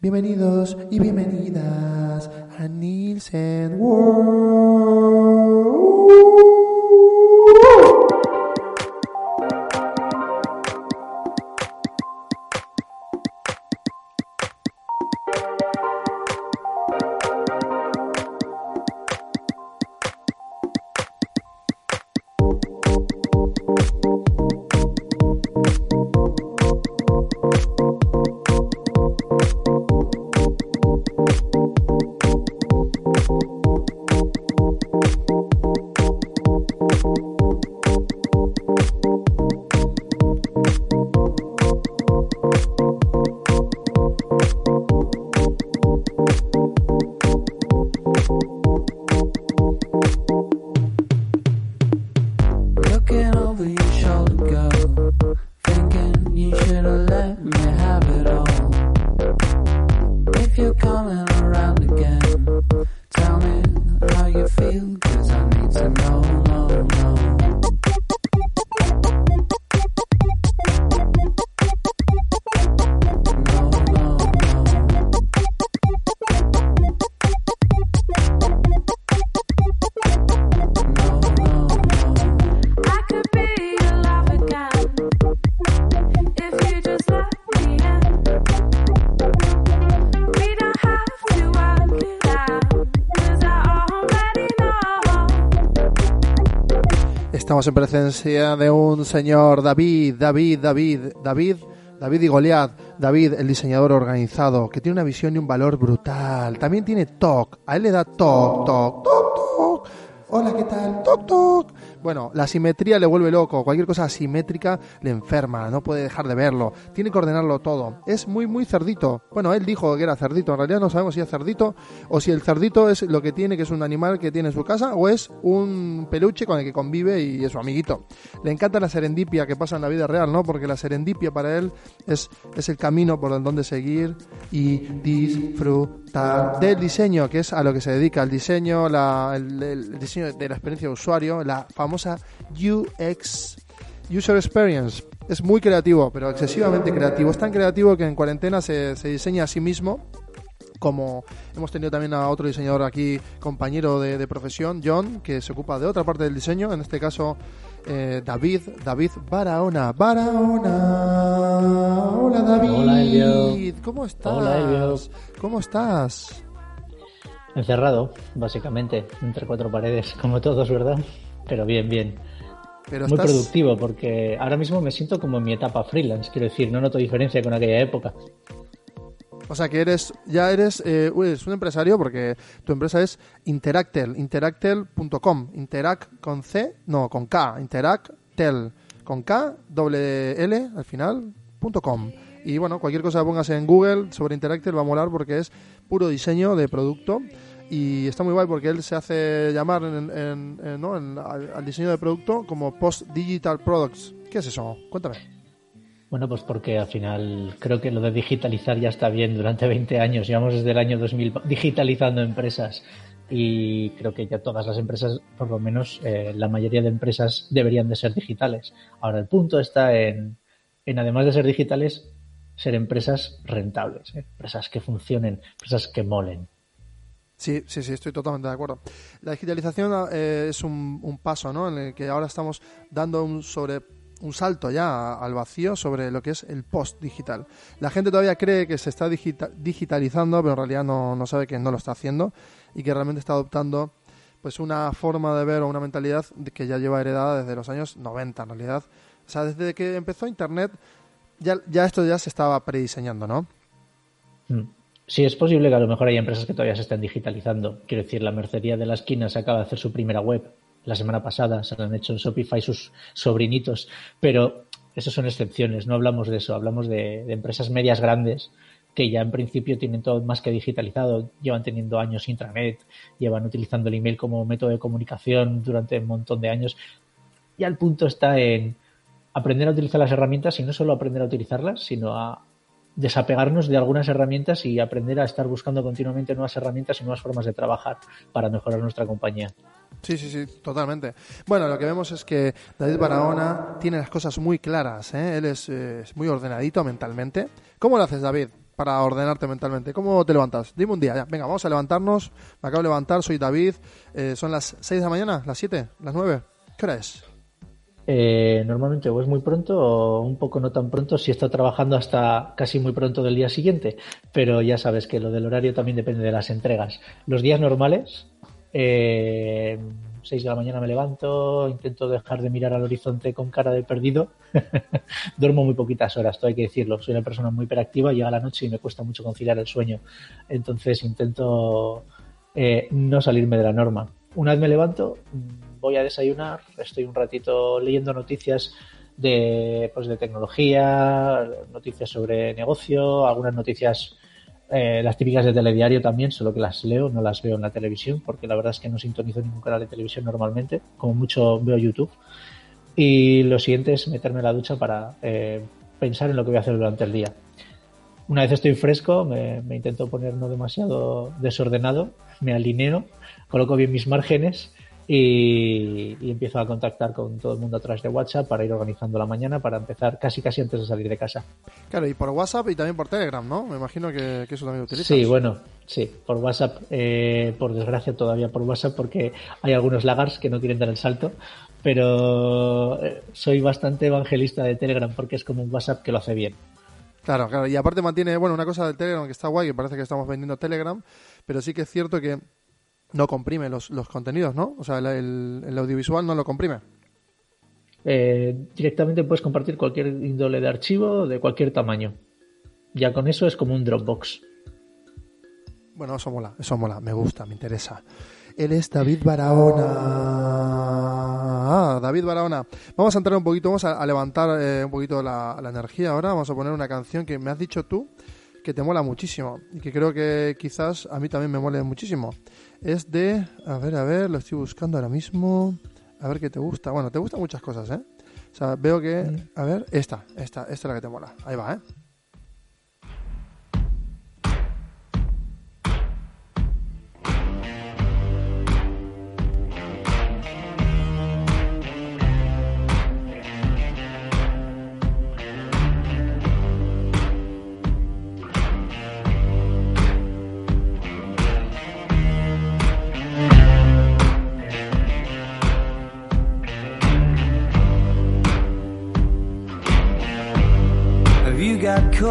Bienvenidos y bienvenidas a Nielsen World. Estamos en presencia de un señor David, David, David, David, David y Goliath, David, el diseñador organizado, que tiene una visión y un valor brutal. También tiene TOC, a él le da TOC, TOC, TOC, TOC. Hola, ¿qué tal? TOC, TOC. Bueno, la simetría le vuelve loco, cualquier cosa asimétrica le enferma, no puede dejar de verlo, tiene que ordenarlo todo. Es muy, muy cerdito. Bueno, él dijo que era cerdito, en realidad no sabemos si es cerdito o si el cerdito es lo que tiene, que es un animal que tiene en su casa, o es un peluche con el que convive y es su amiguito. Le encanta la serendipia que pasa en la vida real, ¿no? Porque la serendipia para él es, es el camino por donde seguir y disfrutar del diseño, que es a lo que se dedica, el diseño, la- el, el diseño de la experiencia de usuario, la famosa UX, User Experience. Es muy creativo, pero excesivamente creativo. Es tan creativo que en cuarentena se, se diseña a sí mismo como hemos tenido también a otro diseñador aquí, compañero de, de profesión, John, que se ocupa de otra parte del diseño, en este caso eh, David, David Barahona. Barahona. Hola David. Hola, Elvio. ¿Cómo estás? Hola, Elvio. ¿Cómo estás? Encerrado, básicamente, entre cuatro paredes, como todos, ¿verdad? Pero bien, bien. Pero Muy estás productivo, porque ahora mismo me siento como en mi etapa freelance, quiero decir, no noto diferencia con aquella época. O sea que eres, ya eres, eh, eres un empresario porque tu empresa es Interactel, interactel.com, Interact con C, no, con K, Interactel, con K, doble L al final, punto com. Y bueno, cualquier cosa que pongas en Google sobre Interactel va a molar porque es puro diseño de producto y está muy guay porque él se hace llamar en, en- en- al diseño de producto como Post Digital Products. ¿Qué es eso? Cuéntame. Bueno, pues porque al final creo que lo de digitalizar ya está bien durante 20 años. Llevamos desde el año 2000 digitalizando empresas y creo que ya todas las empresas, por lo menos eh, la mayoría de empresas, deberían de ser digitales. Ahora, el punto está en, en además de ser digitales, ser empresas rentables, ¿eh? empresas que funcionen, empresas que molen. Sí, sí, sí, estoy totalmente de acuerdo. La digitalización eh, es un, un paso, ¿no? En el que ahora estamos dando un sobre un salto ya al vacío sobre lo que es el post digital. La gente todavía cree que se está digita- digitalizando, pero en realidad no, no sabe que no lo está haciendo y que realmente está adoptando pues una forma de ver o una mentalidad que ya lleva heredada desde los años 90 en realidad. O sea, desde que empezó Internet ya, ya esto ya se estaba prediseñando, ¿no? Mm. Sí, es posible que a lo mejor haya empresas que todavía se estén digitalizando. Quiero decir, la mercería de la esquina se acaba de hacer su primera web la semana pasada, se la han hecho en Shopify sus sobrinitos, pero eso son excepciones, no hablamos de eso, hablamos de, de empresas medias grandes que ya en principio tienen todo más que digitalizado, llevan teniendo años intranet, llevan utilizando el email como método de comunicación durante un montón de años. Ya el punto está en aprender a utilizar las herramientas y no solo aprender a utilizarlas, sino a desapegarnos de algunas herramientas y aprender a estar buscando continuamente nuevas herramientas y nuevas formas de trabajar para mejorar nuestra compañía. Sí, sí, sí, totalmente. Bueno, lo que vemos es que David Barahona tiene las cosas muy claras. ¿eh? Él es, eh, muy ordenadito mentalmente. ¿Cómo lo haces, David, para ordenarte mentalmente? ¿Cómo te levantas? Dime un día, ya. Venga, vamos a levantarnos. Me acabo de levantar, soy David. Eh, ¿Son las 6 de la mañana? ¿Las 7? ¿Las 9? ¿Qué hora es? Eh, normalmente o es muy pronto o un poco no tan pronto si está trabajando hasta casi muy pronto del día siguiente. Pero ya sabes que lo del horario también depende de las entregas. Los días normales, eh, 6 de la mañana me levanto, intento dejar de mirar al horizonte con cara de perdido. Duermo muy poquitas horas, todo hay que decirlo. Soy una persona muy hiperactiva, llega la noche y me cuesta mucho conciliar el sueño. Entonces intento eh, no salirme de la norma. Una vez me levanto, voy a desayunar, estoy un ratito leyendo noticias de, pues, de tecnología, noticias sobre negocio, algunas noticias, eh, las típicas de telediario también, solo que las leo, no las veo en la televisión, porque la verdad es que no sintonizo ningún canal de televisión normalmente, como mucho veo YouTube. Y lo siguiente es meterme en la ducha para eh, pensar en lo que voy a hacer durante el día. Una vez estoy fresco, me, me intento poner no demasiado desordenado, me alineo, coloco bien mis márgenes y, y empiezo a contactar con todo el mundo a través de WhatsApp para ir organizando la mañana para empezar casi casi antes de salir de casa. Claro, y por WhatsApp y también por Telegram, ¿no? Me imagino que, que eso también utilizas. Sí, bueno, sí, por WhatsApp, eh, por desgracia todavía por WhatsApp porque hay algunos lagars que no quieren dar el salto, pero eh, soy bastante evangelista de Telegram porque es como un WhatsApp que lo hace bien. Claro, claro. Y aparte mantiene, bueno, una cosa del Telegram que está guay, que parece que estamos vendiendo Telegram, pero sí que es cierto que no comprime los, los contenidos, ¿no? O sea, el, el- el audiovisual no lo comprime. Eh, directamente puedes compartir cualquier índole de archivo de cualquier tamaño. Ya con eso es como un Dropbox. Bueno, eso mola, eso mola, me gusta, me interesa. Él es David Barahona. Ah, David Barahona. Vamos a entrar un poquito, vamos a, a levantar eh, un poquito la, la energía ahora. Vamos a poner una canción que me has dicho tú que te mola muchísimo y que creo que quizás a mí también me mole muchísimo. Es de, a ver, a ver, lo estoy buscando ahora mismo. A ver qué te gusta. Bueno, te gustan muchas cosas, ¿eh? O sea, veo que, a ver, esta, esta, esta es la que te mola. Ahí va, ¿eh?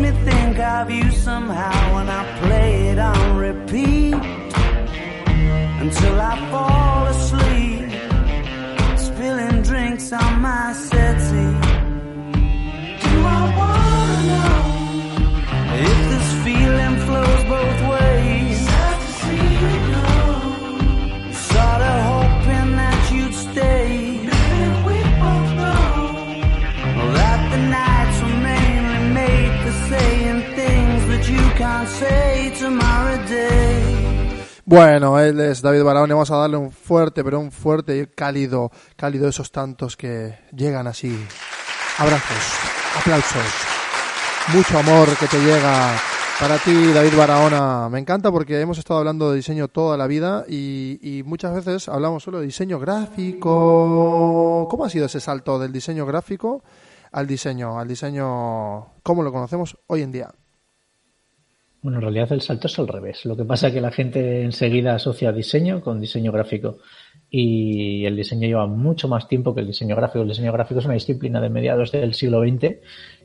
me think of you somehow when I play it on repeat until I fall asleep, spilling drinks on my settee. Do I wanna know if this feeling flows both Bueno, él es David Barahona vamos a darle un fuerte, pero un fuerte y cálido, cálido esos tantos que llegan así. Abrazos, aplausos, mucho amor que te llega para ti, David Barahona. Me encanta porque hemos estado hablando de diseño toda la vida y, y muchas veces hablamos solo de diseño gráfico. ¿Cómo ha sido ese salto del diseño gráfico al diseño, al diseño como lo conocemos hoy en día? Bueno, en realidad el salto es al revés. Lo que pasa es que la gente enseguida asocia diseño con diseño gráfico. Y el diseño lleva mucho más tiempo que el diseño gráfico. El diseño gráfico es una disciplina de mediados del siglo XX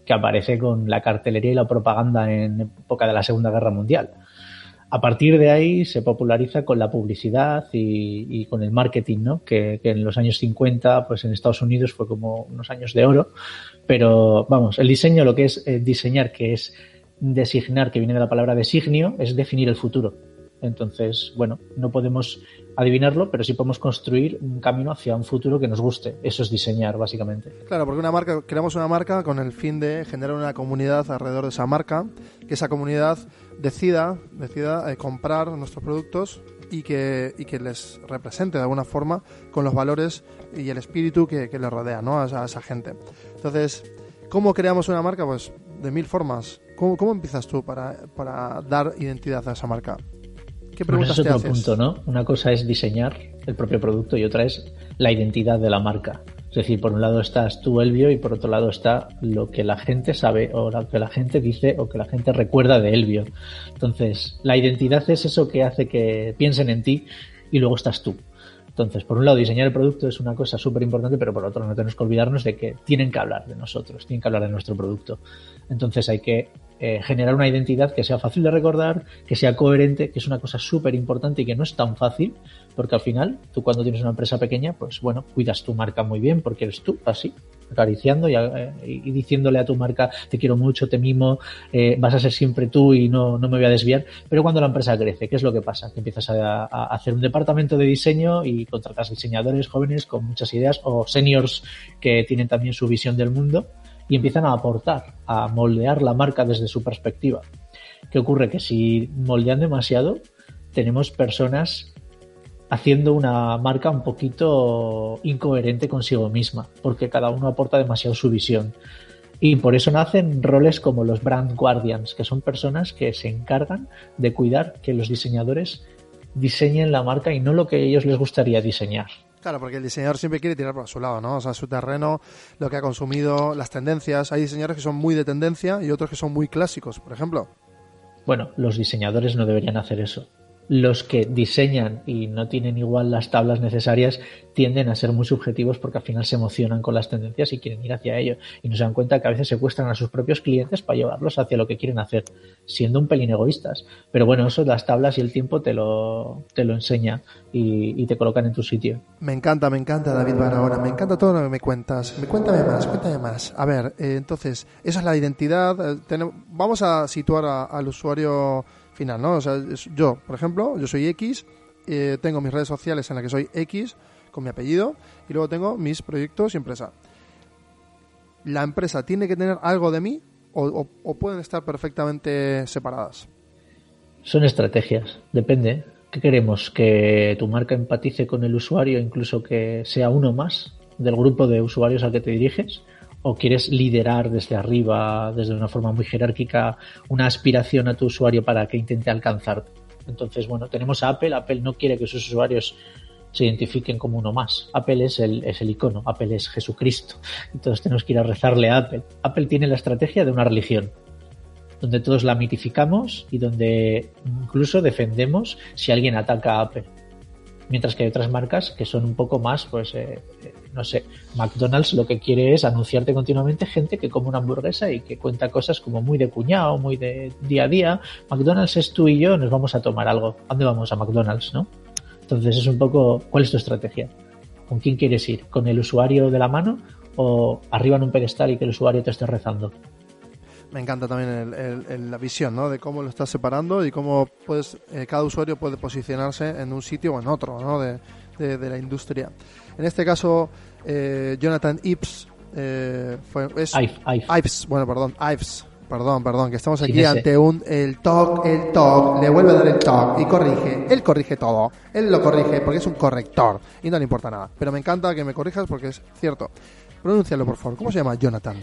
que aparece con la cartelería y la propaganda en época de la Segunda Guerra Mundial. A partir de ahí se populariza con la publicidad y, con el marketing, ¿no? Que, que en los años 50, pues en Estados Unidos fue como unos años de oro. Pero vamos, el diseño, lo que es eh, diseñar, que es designar, que viene de la palabra designio, es definir el futuro. Entonces, bueno, no podemos adivinarlo, pero sí podemos construir un camino hacia un futuro que nos guste. Eso es diseñar, básicamente. Claro, porque una marca, creamos una marca con el fin de generar una comunidad alrededor de esa marca, que esa comunidad decida, decida eh, comprar nuestros productos y que, y que les represente de alguna forma con los valores y el espíritu que, que les rodea ¿no? a, esa, a esa gente. Entonces, ¿cómo creamos una marca? Pues de mil formas. ¿Cómo, cómo empiezas tú para, para dar identidad a esa marca? ¿Qué Bueno, preguntas ese es te otro haces? punto, ¿no? Una cosa es diseñar el propio producto y otra es la identidad de la marca. Es decir, por un lado estás tú, Elvio, y por otro lado está lo que la gente sabe o lo que la gente dice o que la gente recuerda de Elvio. Entonces, la identidad es eso que hace que piensen en ti y luego estás tú. Entonces, por un lado, diseñar el producto es una cosa súper importante, pero por otro, no tenemos que olvidarnos de que tienen que hablar de nosotros, tienen que hablar de nuestro producto. Entonces, hay que eh, generar una identidad que sea fácil de recordar, que sea coherente, que es una cosa súper importante y que no es tan fácil, porque al final, tú cuando tienes una empresa pequeña, pues bueno, cuidas tu marca muy bien, porque eres tú, así, acariciando y, eh, y diciéndole a tu marca, te quiero mucho, te mimo, eh, vas a ser siempre tú y no, no me voy a desviar. Pero cuando la empresa crece, ¿qué es lo que pasa? Que empiezas a, a hacer un departamento de diseño y contratas diseñadores jóvenes con muchas ideas o seniors que tienen también su visión del mundo y empiezan a aportar, a moldear la marca desde su perspectiva. ¿Qué ocurre? Que si moldean demasiado, tenemos personas haciendo una marca un poquito incoherente consigo misma, porque cada uno aporta demasiado su visión. Y por eso nacen roles como los brand guardians, que son personas que se encargan de cuidar que los diseñadores diseñen la marca y no lo que a ellos les gustaría diseñar. Claro, porque el diseñador siempre quiere tirar por su lado, ¿no? O sea, su terreno, lo que ha consumido, las tendencias. Hay diseñadores que son muy de tendencia y otros que son muy clásicos, por ejemplo. Bueno, los diseñadores no deberían hacer eso. Los que diseñan y no tienen igual las tablas necesarias tienden a ser muy subjetivos porque al final se emocionan con las tendencias y quieren ir hacia ello. Y no se dan cuenta que a veces secuestran a sus propios clientes para llevarlos hacia lo que quieren hacer, siendo un pelín egoístas. Pero bueno, eso las tablas y el tiempo te lo, te lo enseña y, te colocan en tu sitio. Me encanta, me encanta David Barahona, me encanta todo lo que me cuentas. Me cuéntame más, cuéntame más. A ver, eh, entonces, esa es la identidad. eh, tenem- vamos a situar al usuario final, ¿no? O sea, yo, por ejemplo, yo soy X, eh, tengo mis redes sociales en las que soy X con mi apellido y luego tengo mis proyectos y empresa. ¿La empresa tiene que tener algo de mí o, o- o pueden estar perfectamente separadas? Son estrategias, depende. ¿Qué queremos? ¿Que tu marca empatice con el usuario, incluso que sea uno más del grupo de usuarios al que te diriges? ¿O quieres liderar desde arriba, desde una forma muy jerárquica, una aspiración a tu usuario para que intente alcanzarte? Entonces, bueno, tenemos a Apple. Apple no quiere que sus usuarios se identifiquen como uno más. Apple es el, es el icono, Apple es Jesucristo. Entonces tenemos que ir a rezarle a Apple. Apple tiene la estrategia de una religión donde todos la mitificamos y donde incluso defendemos si alguien ataca a Apple. Mientras que hay otras marcas que son un poco más, pues, eh, no sé, McDonald's lo que quiere es anunciarte continuamente gente que come una hamburguesa y que cuenta cosas como muy de cuñado, muy de día a día. McDonald's es tú y yo, nos vamos a tomar algo. ¿A dónde vamos? A McDonald's, ¿no? Entonces es un poco, ¿cuál es tu estrategia? ¿Con quién quieres ir? ¿Con el usuario de la mano o arriba en un pedestal y que el usuario te esté rezando? Me encanta también el- el- el- la visión, ¿no? De cómo lo estás separando y cómo puedes, eh, cada usuario puede posicionarse en un sitio o en otro, ¿no? De- de la industria. En este caso, eh, Jonathan Ives eh, fue, es Ive, Ive. Ives, bueno, perdón, Ives, perdón, perdón, que estamos aquí ante un el TOC, el TOC, le vuelve a dar el TOC y corrige. Él corrige todo, él lo corrige porque es un corrector y no le importa nada. Pero me encanta que me corrijas porque es cierto. Pronúncialo, por favor. ¿Cómo se llama Jonathan?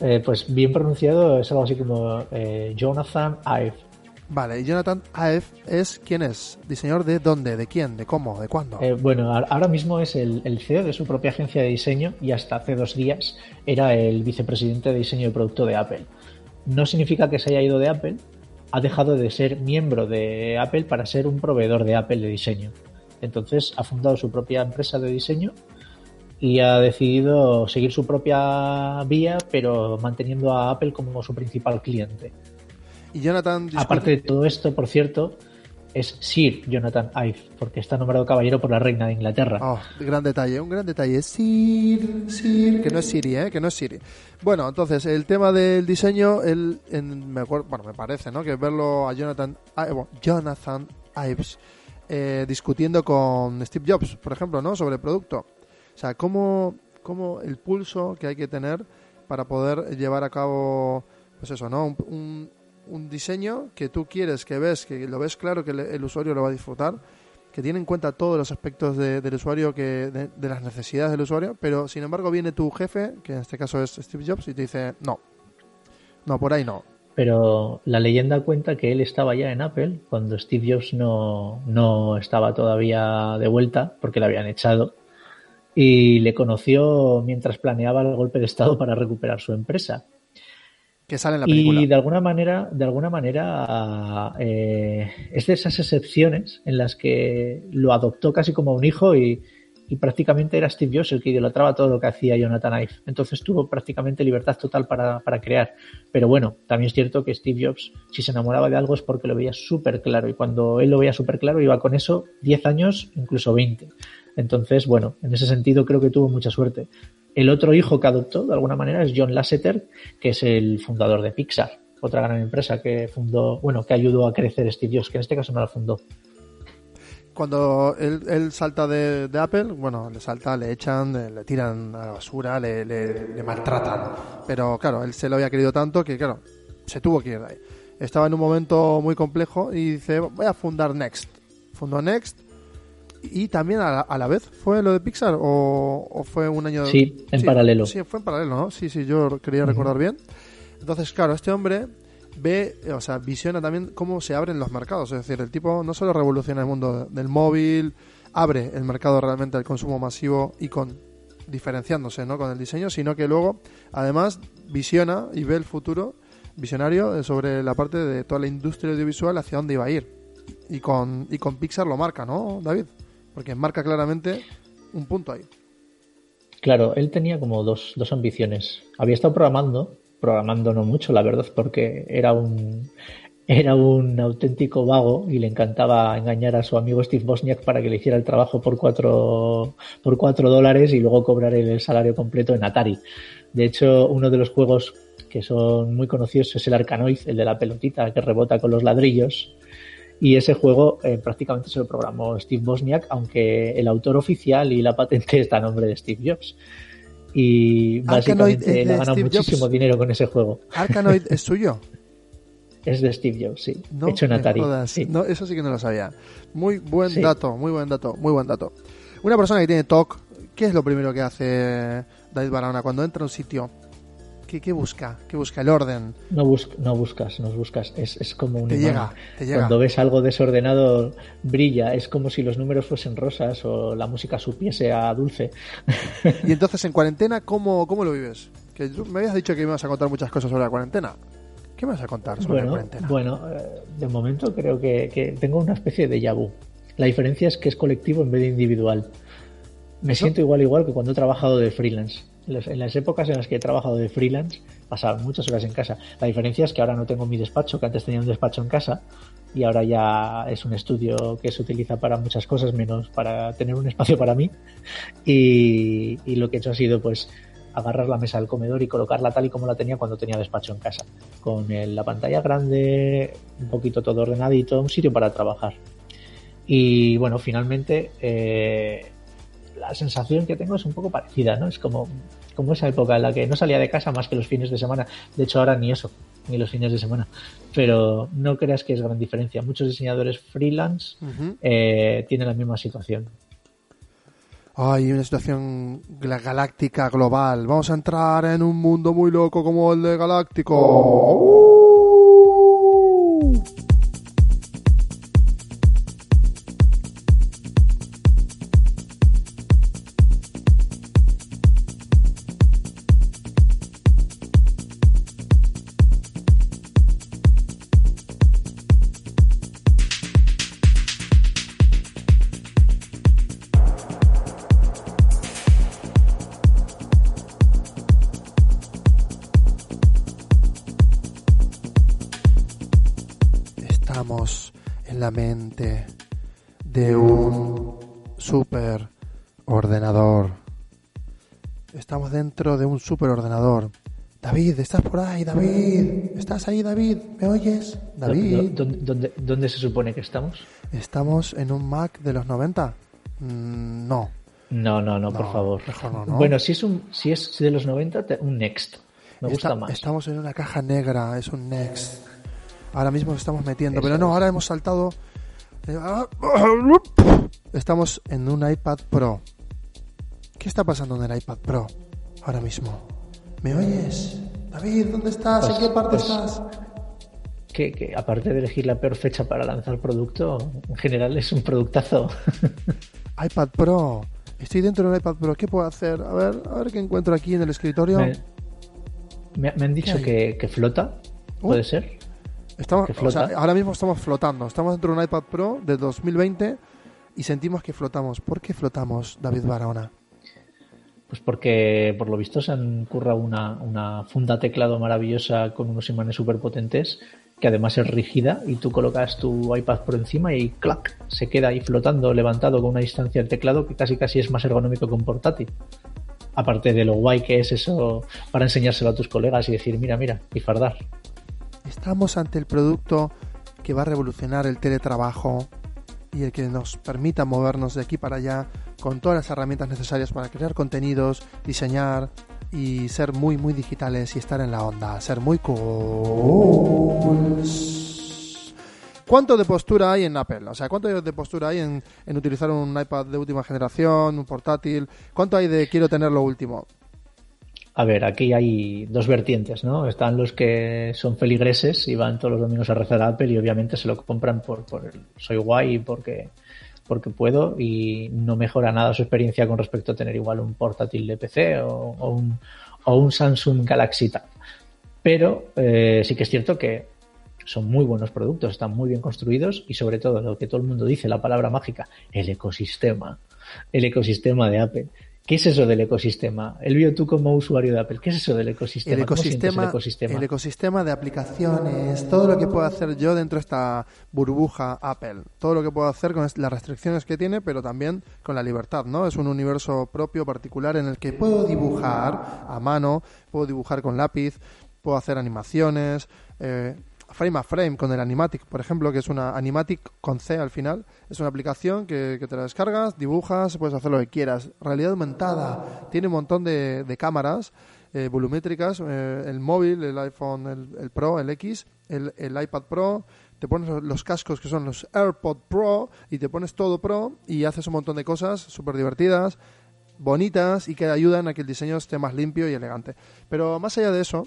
Eh, pues bien pronunciado es algo así como eh, Jonathan Ive. Vale, y Jonathan Ive es quién es? ¿Diseñador de dónde? ¿De quién? ¿De cómo? ¿De cuándo? Eh, bueno, ahora mismo es el CEO de su propia agencia de diseño y hasta hace dos días era el vicepresidente de diseño de producto de Apple. No significa que se haya ido de Apple, ha dejado de ser miembro de Apple para ser un proveedor de Apple de diseño. Entonces ha fundado su propia empresa de diseño y ha decidido seguir su propia vía, pero manteniendo a Apple como su principal cliente. Y Jonathan discute- Aparte de todo esto, por cierto, es Sir Jonathan Ive, porque está nombrado caballero por la reina de Inglaterra. Oh, gran detalle, un gran detalle. Sir, Sir, que no es Siri, ¿eh? Que no es Siri. Bueno, entonces, el tema del diseño, el, en- me acuerdo, bueno, me parece, ¿no? Que verlo a Jonathan, I- bueno, Jonathan Ives eh, discutiendo con Steve Jobs, por ejemplo, ¿no? Sobre el producto. O sea, cómo, cómo el pulso que hay que tener para poder llevar a cabo, pues eso, ¿no? Un, un- un diseño que tú quieres, que ves, que lo ves claro que el usuario lo va a disfrutar, que tiene en cuenta todos los aspectos de- del usuario, que de, de las necesidades del usuario, pero sin embargo viene tu jefe, que en este caso es Steve Jobs, y te dice, no, no, por ahí no. Pero la leyenda cuenta que él estaba ya en Apple cuando Steve Jobs no, no estaba todavía de vuelta porque le habían echado y le conoció mientras planeaba el golpe de Estado para recuperar su empresa. Que sale en la película. Y de alguna manera, de alguna manera eh, es de esas excepciones en las que lo adoptó casi como un hijo y, y prácticamente era Steve Jobs el que idolatraba todo lo que hacía Jonathan Ive. Entonces tuvo prácticamente libertad total para, para crear. Pero bueno, también es cierto que Steve Jobs, si se enamoraba de algo es porque lo veía súper claro. Y cuando él lo veía súper claro, iba con eso 10 años, incluso 20. Entonces, bueno, en ese sentido creo que tuvo mucha suerte. El otro hijo que adoptó, de alguna manera, es John Lasseter, que es el fundador de Pixar, otra gran empresa que fundó, bueno, que ayudó a crecer Steve Jobs, que en este caso no la fundó. Cuando él, salta de, Apple, bueno, le salta, le echan, le tiran a la basura, le, maltratan. Pero claro, él se lo había querido tanto que, claro, se tuvo que ir ahí. Estaba en un momento muy complejo y dice, voy a fundar Next. Fundó Next y también a la, a la vez, ¿fue lo de Pixar o, o fue un año? Sí, en paralelo. Sí, fue en paralelo, ¿no? Sí, sí, yo quería recordar bien. Entonces, claro, este hombre ve, o sea, visiona también cómo se abren los mercados. Es decir, el tipo no solo revoluciona el mundo del móvil, abre el mercado realmente al consumo masivo y con diferenciándose ¿no? con el diseño, sino que luego, además, visiona y ve el futuro visionario eh, sobre la parte de toda la industria audiovisual hacia dónde iba a ir. Y con, y con Pixar lo marca, ¿no, David? Porque marca claramente un punto ahí. Claro, él tenía como dos, dos ambiciones. Había estado programando, programando no mucho, la verdad, porque era un, era un auténtico vago y le encantaba engañar a su amigo Steve Bosniak para que le hiciera el trabajo por cuatro, por cuatro dólares y luego cobrar el salario completo en Atari. De hecho, uno de los juegos que son muy conocidos es el Arkanoid, el de la pelotita que rebota con los ladrillos. Y ese juego eh, prácticamente se lo programó Steve Bosniak, aunque el autor oficial y la patente está a nombre de Steve Jobs. Y básicamente es él ha ganado Steve muchísimo Jobs. dinero con ese juego. Arkanoid es suyo. Es de Steve Jobs, sí. No Hecho en Atari. sí. No, eso sí que no lo sabía. Muy buen Sí. dato, muy buen dato, muy buen dato. Una persona que tiene TOC, ¿qué es lo primero que hace David Barahona cuando entra a un sitio? ¿Qué, qué busca? ¿Qué busca? El orden. No, bus- no buscas, no buscas. Es, es como un Te imán. llega, te llega. Cuando ves algo desordenado, brilla. Es como si los números fuesen rosas o la música supiese a dulce. Y entonces en cuarentena, ¿cómo, cómo lo vives? Que tú me habías dicho que me ibas a contar muchas cosas sobre la cuarentena. ¿Qué me vas a contar sobre la cuarentena? bueno eh, de momento creo que, que tengo una especie de déjà vu. La diferencia es que es colectivo en vez de individual. Me siento igual igual que cuando he trabajado de freelance. En las- épocas en las que he trabajado de freelance, pasaba muchas horas en casa. La diferencia es que ahora no tengo mi despacho, que antes tenía un despacho en casa, y ahora ya es un estudio que se utiliza para muchas cosas, menos para tener un espacio para mí. Y, y lo que he hecho ha sido, pues, agarrar la mesa del comedor y colocarla tal y como la tenía cuando tenía despacho en casa. Con la pantalla grande, un poquito todo ordenadito, un sitio para trabajar. Y bueno, finalmente eh, la sensación que tengo es un poco parecida, ¿no? Es como, como esa época en la que no salía de casa más que los fines de semana. De hecho, ahora ni eso, ni los fines de semana. Pero no creas que es gran diferencia. Muchos diseñadores freelance eh, tienen la misma situación. Ay, una situación galáctica global. Vamos a entrar en un mundo muy loco como el de Galáctico. ¡Uh! Dentro de un super ordenador. David, ¿estás por ahí? David, ¿estás ahí, David? ¿Me oyes? David. ¿Dónde, dónde- dónde se supone que estamos? ¿Estamos en un Mac de los 90? Mm, no. No, no, no, por favor. mejor no, ¿no? Bueno, si es un, si es de los 90, te- un Next. Me gusta Está- más. Estamos en una caja negra, es un Next. Ahora mismo nos estamos metiendo, Eso pero no, es. ahora hemos saltado. eh, ah, Estamos en un iPad Pro. ¿Qué está pasando en el iPad Pro ahora mismo? ¿Me oyes? David, ¿dónde estás? ¿En Pues- qué parte pues- estás? Que, que aparte de elegir la peor fecha para lanzar producto, en general es un productazo. iPad Pro. Estoy dentro del iPad Pro. ¿Qué puedo hacer? A ver, a ver qué encuentro aquí en el escritorio. me, me- me han dicho que, que flota, Uh. puede ser. Estamos, que o sea, flota. ahora mismo estamos flotando. Estamos dentro de un iPad Pro de 2020 y sentimos que flotamos. ¿Por qué flotamos, David Barahona? Pues porque por lo visto se han currado una, una funda teclado maravillosa con unos imanes súper potentes que además es rígida y tú colocas tu iPad por encima y clac, se queda ahí flotando, levantado con una distancia del teclado que casi casi es más ergonómico que un portátil. Aparte de lo guay que es eso para enseñárselo a tus colegas y decir, mira, mira, y fardar. Estamos ante el producto que va a revolucionar el teletrabajo y el que nos permita movernos de aquí para allá con todas las herramientas necesarias para crear contenidos, diseñar y ser muy muy digitales y estar en la onda, ser muy cool. ¿Cuánto de postura hay en Apple? O sea, ¿cuánto de postura hay en, utilizar un iPad de última generación, un portátil? ¿Cuánto hay de quiero tener lo último? A ver, aquí hay dos vertientes, ¿no? Están los que son feligreses y van todos los domingos a rezar a Apple y obviamente se lo compran por, por el soy guay y porque, porque puedo y no mejora nada su experiencia con respecto a tener igual un portátil de PC o, un Samsung Galaxy Tab. Pero eh, sí que es cierto que son muy buenos productos, están muy bien construidos y sobre todo lo que todo el mundo dice, la palabra mágica, el ecosistema, el ecosistema de Apple. ¿Qué es eso del ecosistema? Elvio, tú como usuario de Apple, ¿qué es eso del ecosistema? El ¿Cómo sientes ecosistema, el ecosistema? el ecosistema de aplicaciones, todo lo que puedo hacer yo dentro de esta burbuja Apple, todo lo que puedo hacer con las restricciones que tiene, pero también con la libertad, ¿no? Es un universo propio, particular, en el que puedo dibujar a mano, puedo dibujar con lápiz, puedo hacer animaciones, eh, frame a frame con el Animatic, por ejemplo, que es una Animatic con C al final. Es una aplicación que, te la descargas, dibujas, puedes hacer lo que quieras. Realidad aumentada, tiene un montón de, de cámaras eh, volumétricas, eh, el móvil, el iPhone, el, Pro, el X, el, iPad Pro, te pones los- los cascos que son los AirPod Pro y te pones todo Pro y haces un montón de cosas súper divertidas, bonitas y que ayudan a que el diseño esté más limpio y elegante. Pero más allá de eso,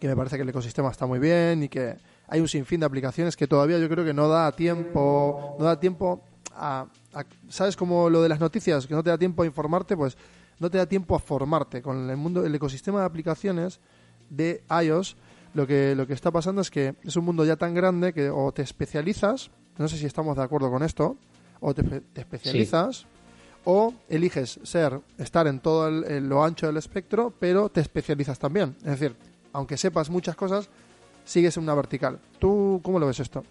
que me parece que el ecosistema está muy bien y que hay un sinfín de aplicaciones que todavía yo creo que no da tiempo, no da tiempo a, a- ¿sabes como lo de las noticias, que no te da tiempo a informarte, pues no te da tiempo a formarte con el mundo, el ecosistema de aplicaciones de iOS. Lo que, lo que está pasando es que es un mundo ya tan grande que o te especializas, no sé si estamos de acuerdo con esto, o te, te especializas, o eliges ser, estar en todo el- lo ancho del espectro, pero te especializas también. Es decir, aunque sepas muchas cosas, sigues en una vertical. ¿Tú cómo lo ves esto?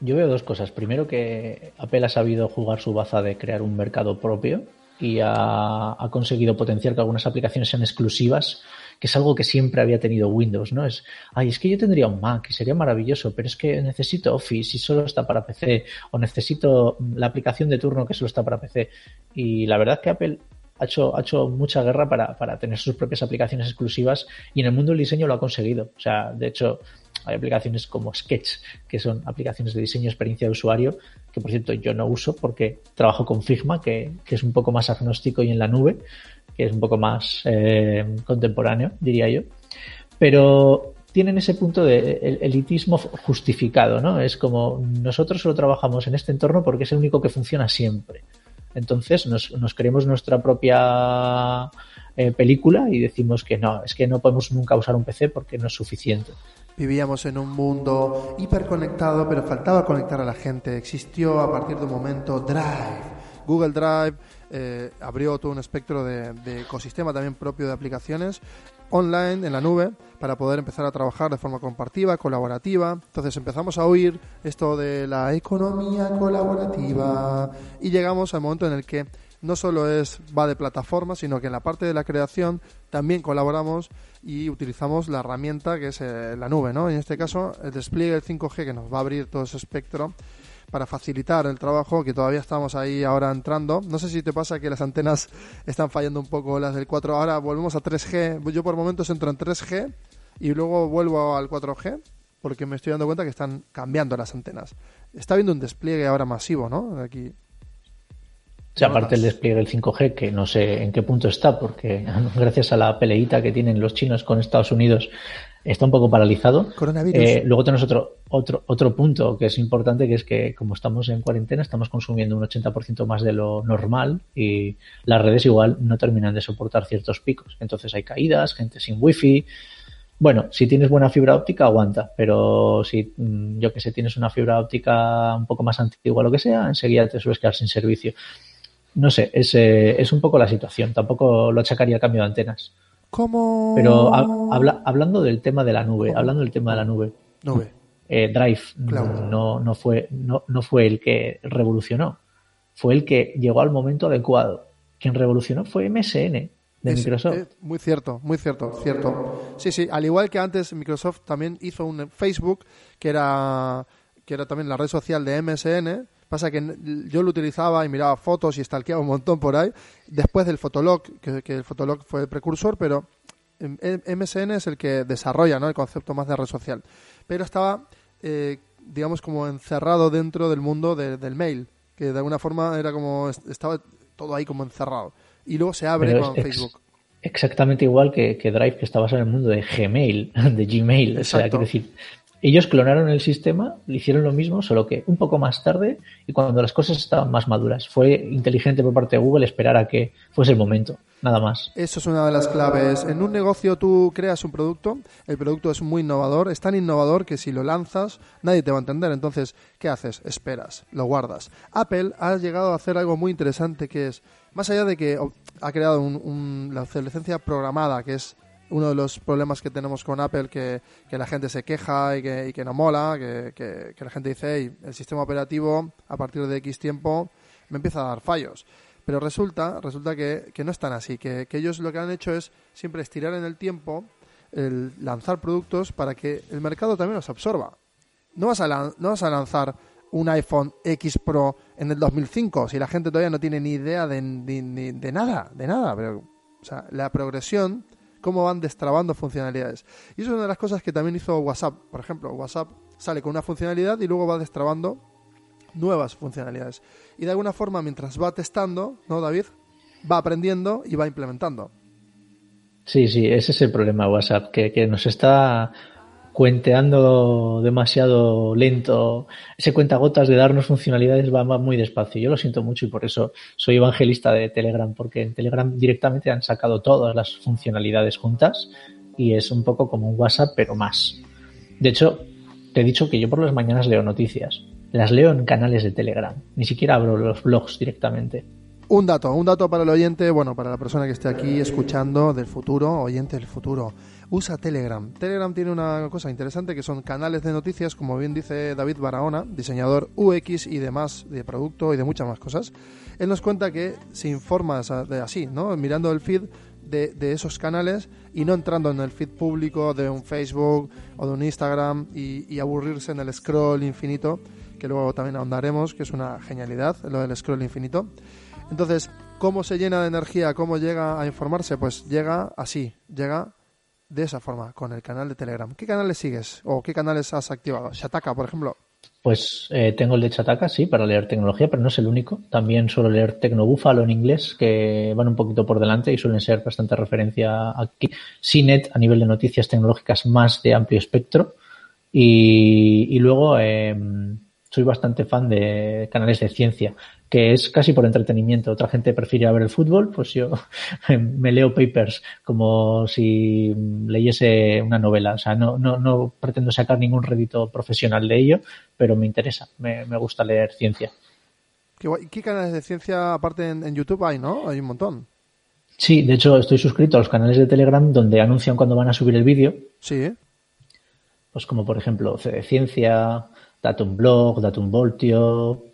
Yo veo dos cosas. Primero que Apple ha sabido jugar su baza de crear un mercado propio y ha, conseguido potenciar que algunas aplicaciones sean exclusivas, que es algo que siempre había tenido Windows, ¿no? Es, ay, es que yo tendría un Mac y sería maravilloso, pero es que necesito Office y solo está para PC, o necesito la aplicación de turno que solo está para PC. Y la verdad es que Apple ha hecho, ha hecho mucha guerra para, tener sus propias aplicaciones exclusivas y en el mundo del diseño lo ha conseguido. O sea, de hecho, hay aplicaciones como Sketch, que son aplicaciones de diseño experiencia de usuario, que por cierto yo no uso porque trabajo con Figma, que, es un poco más agnóstico y en la nube, que es un poco más eh, contemporáneo, diría yo. Pero tienen ese punto de el- elitismo justificado, ¿no? Es como nosotros solo trabajamos en este entorno porque es el único que funciona siempre. Entonces nos, creemos nuestra propia eh, película y decimos que no, es que no podemos nunca usar un PC porque no es suficiente. Vivíamos en un mundo hiperconectado, pero faltaba conectar a la gente. Existió a partir de un momento Drive. Google Drive eh, abrió todo un espectro de ecosistema también propio de aplicaciones. Online, en la nube, para poder empezar a trabajar de forma compartida, colaborativa. Entonces empezamos a oír esto de la economía colaborativa y llegamos al momento en el que no solo es va de plataforma, sino que en la parte de la creación también colaboramos y utilizamos la herramienta que es eh, la nube, ¿no? En este caso, el despliegue del 5G que nos va a abrir todo ese espectro para facilitar el trabajo, que todavía estamos ahí ahora entrando. No sé si te pasa que las antenas están fallando un poco las del 4. Ahora volvemos a 3G. Yo por momentos entro en 3G y luego vuelvo al 4G porque me estoy dando cuenta que están cambiando las antenas. Está habiendo un despliegue ahora masivo, ¿no? Aquí. O sea, aparte el despliegue del 5G, que no sé en qué punto está, porque gracias a la peleita que tienen los chinos con Estados Unidos, está un poco paralizado. Coronavirus. Eh, luego tenemos otro, otro, otro punto que es importante, que es que como estamos en cuarentena, estamos consumiendo un 80% más de lo normal y las redes igual no terminan de soportar ciertos picos. Entonces hay caídas, gente sin wifi. Bueno, si tienes buena fibra óptica, aguanta, pero si mm, yo que sé, tienes una fibra óptica un poco más antigua o lo que sea, enseguida te sueles quedar sin servicio. No sé, es, eh, es un poco la situación. Tampoco lo achacaría a cambio de antenas. Pero ha- habla- hablando del tema de la nube, hablando del tema de la nube, Nube. eh, Drive Claro. no, no, fue, no, no fue el que revolucionó, fue el que llegó al momento adecuado. Quien revolucionó fue MSN de Es- Microsoft. muy cierto, muy cierto, cierto. Sí, sí, al igual que antes Microsoft también hizo un Facebook que era que era también la red social de MSN. Pasa que yo lo utilizaba y miraba fotos y stalkeaba un montón por ahí. Después del Fotolog, que, que el Fotolog fue el precursor, pero em, em- MSN es el que desarrolla ¿no? el concepto más de red social. Pero estaba, eh, digamos, como encerrado dentro del mundo de- del mail, que de alguna forma era como est- estaba todo ahí como encerrado. Y luego se abre Pero con ex- Facebook. exactamente igual que, que Drive, que está basado en el mundo de Gmail, de Gmail. O sea, quiero decir, ellos clonaron el sistema, le hicieron lo mismo, solo que un poco más tarde y cuando las cosas estaban más maduras. Fue inteligente por parte de Google esperar a que fuese el momento, nada más. Eso es una de las claves. En un negocio tú creas un producto, el producto es muy innovador, es tan innovador que si lo lanzas nadie te va a entender. Entonces, ¿qué haces? Esperas, lo guardas. Apple ha llegado a hacer algo muy interesante que es, más allá de que ha creado un- la obsolescencia programada, que es uno de los problemas que tenemos con Apple, que, que la gente se queja y que, y que no mola, que, que- la gente dice, "Ey, el sistema operativo a partir de X tiempo me empieza a dar fallos. Pero resulta, resulta que, que no están así, que, que ellos lo que han hecho es siempre estirar en el tiempo, el lanzar productos para que el mercado también los absorba. No vas a, lan- no vas a lanzar un iPhone X Pro en el 2005 si la gente todavía no tiene ni idea de, de nada, de nada. Pero, la progresión, cómo van destrabando funcionalidades. Y eso es una de las cosas que también hizo WhatsApp. Por ejemplo, WhatsApp sale con una funcionalidad y luego va destrabando nuevas funcionalidades. Y de alguna forma, mientras va testando, ¿no, David? Va aprendiendo y va implementando. Sí, sí, ese es el problema WhatsApp, que, que nos está cuenteando demasiado lento. Ese cuentagotas de darnos funcionalidades va, muy despacio. Yo lo siento mucho y por eso soy evangelista de Telegram, porque en Telegram directamente han sacado todas las funcionalidades juntas y es un poco como un WhatsApp, pero más. De hecho, te he dicho que yo por las mañanas leo noticias. Las leo en canales de Telegram. Ni siquiera abro los blogs directamente. Un dato, un dato para el oyente, bueno, para la persona que esté aquí escuchando del futuro, oyente del futuro. Usa Telegram. Telegram tiene una cosa interesante que son canales de noticias, como bien dice David Barahona, diseñador UX y demás de producto y de muchas más cosas. Él nos cuenta que se informa así, ¿no? Mirando el feed de, de esos canales y no entrando en el feed público de un Facebook o de un Instagram y, y aburrirse en el scroll infinito, que luego también ahondaremos, que es una genialidad, lo del scroll infinito. Entonces, ¿cómo se llena de energía? ¿Cómo llega a informarse? Pues llega así, llega de esa forma, con el canal de Telegram. ¿Qué canales sigues? ¿O qué canales has activado? Shataka, por ejemplo. Pues eh, tengo el de Chataka, sí, para leer tecnología, pero no es el único. También suelo leer Tecnobúfalo en inglés, que van un poquito por delante y suelen ser bastante referencia aquí. CNET a nivel de noticias tecnológicas más de amplio espectro. Y, y luego eh, soy bastante fan de canales de ciencia, que es casi por entretenimiento. Otra gente prefiere ver el fútbol, pues yo me leo papers como si leyese una novela. O sea, no, no, no pretendo sacar ningún rédito profesional de ello, pero me interesa, me, me gusta leer ciencia. ¿Qué. ¿Qué canales de ciencia aparte en, en YouTube hay, no? Hay un montón. Sí, de hecho estoy suscrito a los canales de Telegram donde anuncian cuando van a subir el vídeo, Sí, pues como por ejemplo CD Ciencia, Datum Blog, Datum Voltio,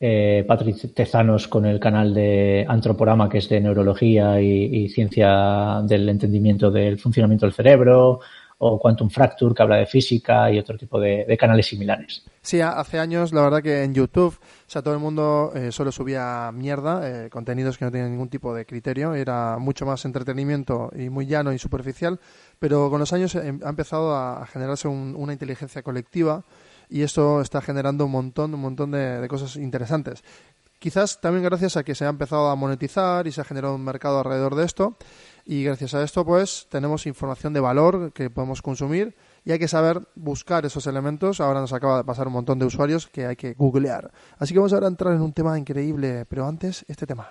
eh, Patrick Tezanos con el canal de Antroporama que es de neurología y, ciencia del entendimiento del funcionamiento del cerebro, o Quantum Fracture que habla de física y otro tipo de, canales similares. Sí, ha- hace años la verdad que en YouTube, o sea, todo el mundo eh, solo subía mierda, eh, contenidos que no tenían ningún tipo de criterio, era mucho más entretenimiento y muy llano y superficial, pero con los años em- ha empezado a generarse un- una inteligencia colectiva y esto está generando un montón, un montón de, de cosas interesantes. Quizás también gracias a que se ha empezado a monetizar y se ha generado un mercado alrededor de esto y gracias a esto pues tenemos información de valor que podemos consumir y hay que saber buscar esos elementos. Ahora nos acaba de pasar un montón de usuarios que hay que googlear. Así que vamos ahora a entrar en un tema increíble, pero antes este tema.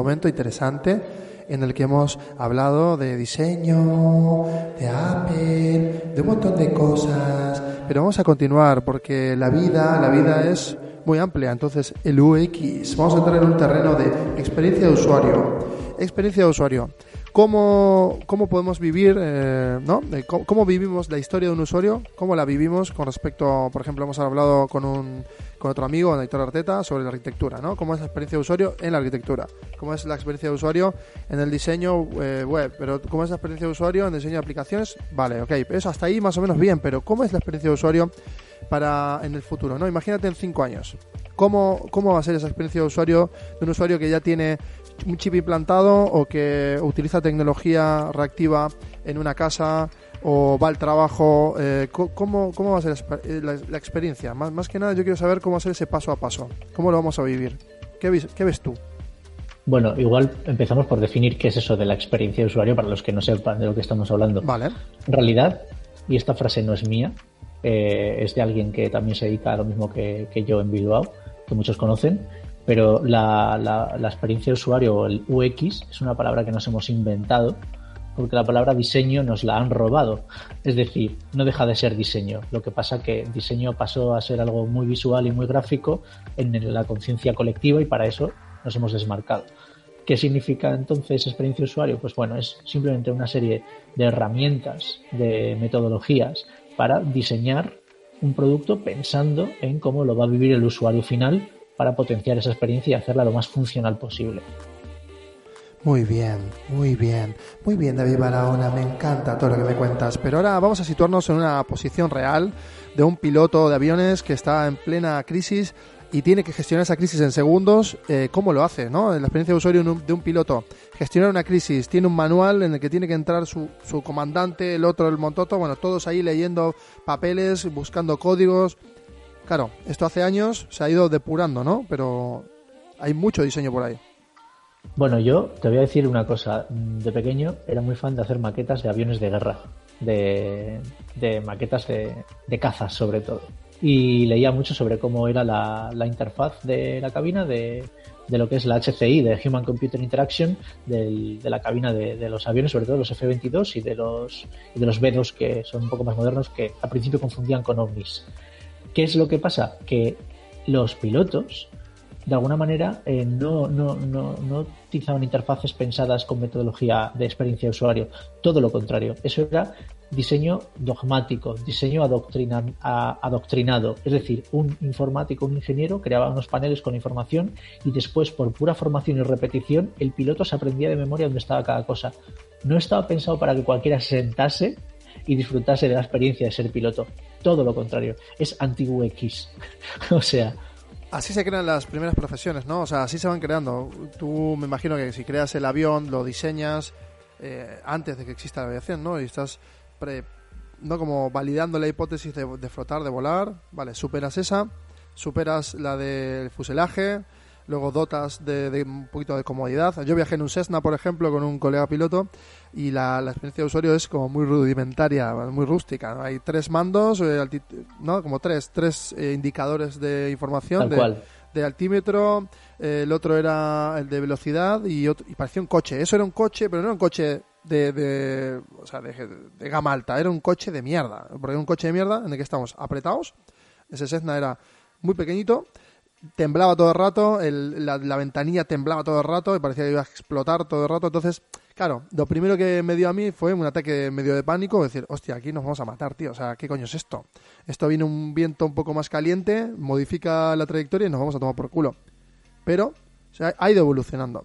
Momento interesante en el que hemos hablado de diseño, de Apple, de un montón de cosas. Pero vamos a continuar porque la vida, la vida es muy amplia. Entonces, el UX, vamos a entrar en un terreno de experiencia de usuario. Experiencia de usuario. ¿Cómo, cómo podemos vivir, eh, ¿no? Eh, ¿Cómo, cómo vivimos la historia de un usuario? ¿Cómo la vivimos con respecto, por ejemplo, hemos hablado con un con otro amigo, Héctor Arteta, sobre la arquitectura, ¿no? ¿Cómo es la experiencia de usuario en la arquitectura? ¿Cómo es la experiencia de usuario en el diseño eh, web? Pero ¿cómo es la experiencia de usuario en diseño de aplicaciones? Vale, ok, eso hasta ahí más o menos bien, pero ¿cómo es la experiencia de usuario para en el futuro, ¿no? Imagínate en cinco años. ¿Cómo, ¿Cómo va a ser esa experiencia de usuario de un usuario que ya tiene un chip implantado o que utiliza tecnología reactiva en una casa o va al trabajo? eh, ¿cómo, ¿Cómo va a ser eh, la, la experiencia? Más, más que nada yo quiero saber cómo va a ser ese paso a paso. ¿Cómo lo vamos a vivir? ¿Qué, vis- qué ves tú? Bueno, igual empezamos por definir qué es eso de la experiencia de usuario para los que no sepan de lo que estamos hablando. Vale. En realidad, y esta frase no es mía, eh, es de alguien que también se dedica a lo mismo que, que yo en Bilbao, que muchos conocen, pero la, la- la experiencia de usuario o el UX es una palabra que nos hemos inventado porque la palabra diseño nos la han robado. Es decir, no deja de ser diseño. Lo que pasa que diseño pasó a ser algo muy visual y muy gráfico en la conciencia colectiva y para eso nos hemos desmarcado. ¿Qué significa entonces experiencia usuario? Pues bueno, es simplemente una serie de herramientas, de metodologías para diseñar un producto pensando en cómo lo va a vivir el usuario final para potenciar esa experiencia y hacerla lo más funcional posible. Muy bien, muy bien, muy bien David Barahona, me encanta todo lo que me cuentas, pero ahora vamos a situarnos en una posición real de un piloto de aviones que está en plena crisis y tiene que gestionar esa crisis en segundos, eh, ¿cómo lo hace? ¿no? La experiencia de usuario de un piloto, gestionar una crisis, tiene un manual en el que tiene que entrar su, su comandante, el otro, el montoto, bueno, todos ahí leyendo papeles, buscando códigos, Claro, esto hace años se ha ido depurando, ¿no? Pero hay mucho diseño por ahí. Bueno, yo te voy a decir una cosa. De pequeño era muy fan de hacer maquetas de aviones de guerra, de, de maquetas de, de cazas sobre todo. Y leía mucho sobre cómo era la, interfaz de la cabina de, lo que es la HCI, de Human Computer Interaction, de la cabina de, de los aviones, sobre todo los F-22 y de los, y de los B-2 que son un poco más modernos, que al principio confundían con ovnis. ¿Qué es lo que pasa? Que los pilotos, de alguna manera, eh, no, no, no, no utilizaban interfaces pensadas con metodología de experiencia de usuario. Todo lo contrario. Eso era diseño dogmático, diseño adoctrina- adoctrinado. Es decir, un informático, un ingeniero creaba unos paneles con información y después, por pura formación y repetición, el piloto se aprendía de memoria dónde estaba cada cosa. No estaba pensado para que cualquiera se sentase y disfrutase de la experiencia de ser piloto. Todo lo contrario. Es anti-UX. o sea, Así se crean las primeras profesiones, ¿no? O sea, así se van creando. Tú me imagino que si creas el avión, lo diseñas eh, antes de que exista la aviación, ¿no? Y estás pre- no como validando la hipótesis de, de flotar, de volar. Vale, superas esa, superas la del fuselaje, luego dotas de, de un poquito de comodidad. Yo viajé en un Cessna, por ejemplo, con un colega piloto y la, la experiencia de usuario es como muy rudimentaria, muy rústica. ¿no? Hay tres mandos, eh, alti- ¿no? Como tres, tres eh, indicadores de información. de, de altímetro, eh, el otro era el de velocidad y, otro, y parecía un coche. Eso era un coche, pero no era un coche de, de, o sea, de, de gama alta, era un coche de mierda. Porque era un coche de mierda en el que estamos apretados. Ese Cessna era muy pequeñito, temblaba todo el rato, el- la, la ventanilla temblaba todo el rato y parecía que iba a explotar todo el rato. Entonces, claro, lo primero que me dio a mí fue un ataque medio de pánico, decir, hostia, aquí nos vamos a matar, tío. O sea, ¿qué coño es esto? Esto viene un viento un poco más caliente, modifica la trayectoria y nos vamos a tomar por culo. Pero, o sea, ha ido evolucionando.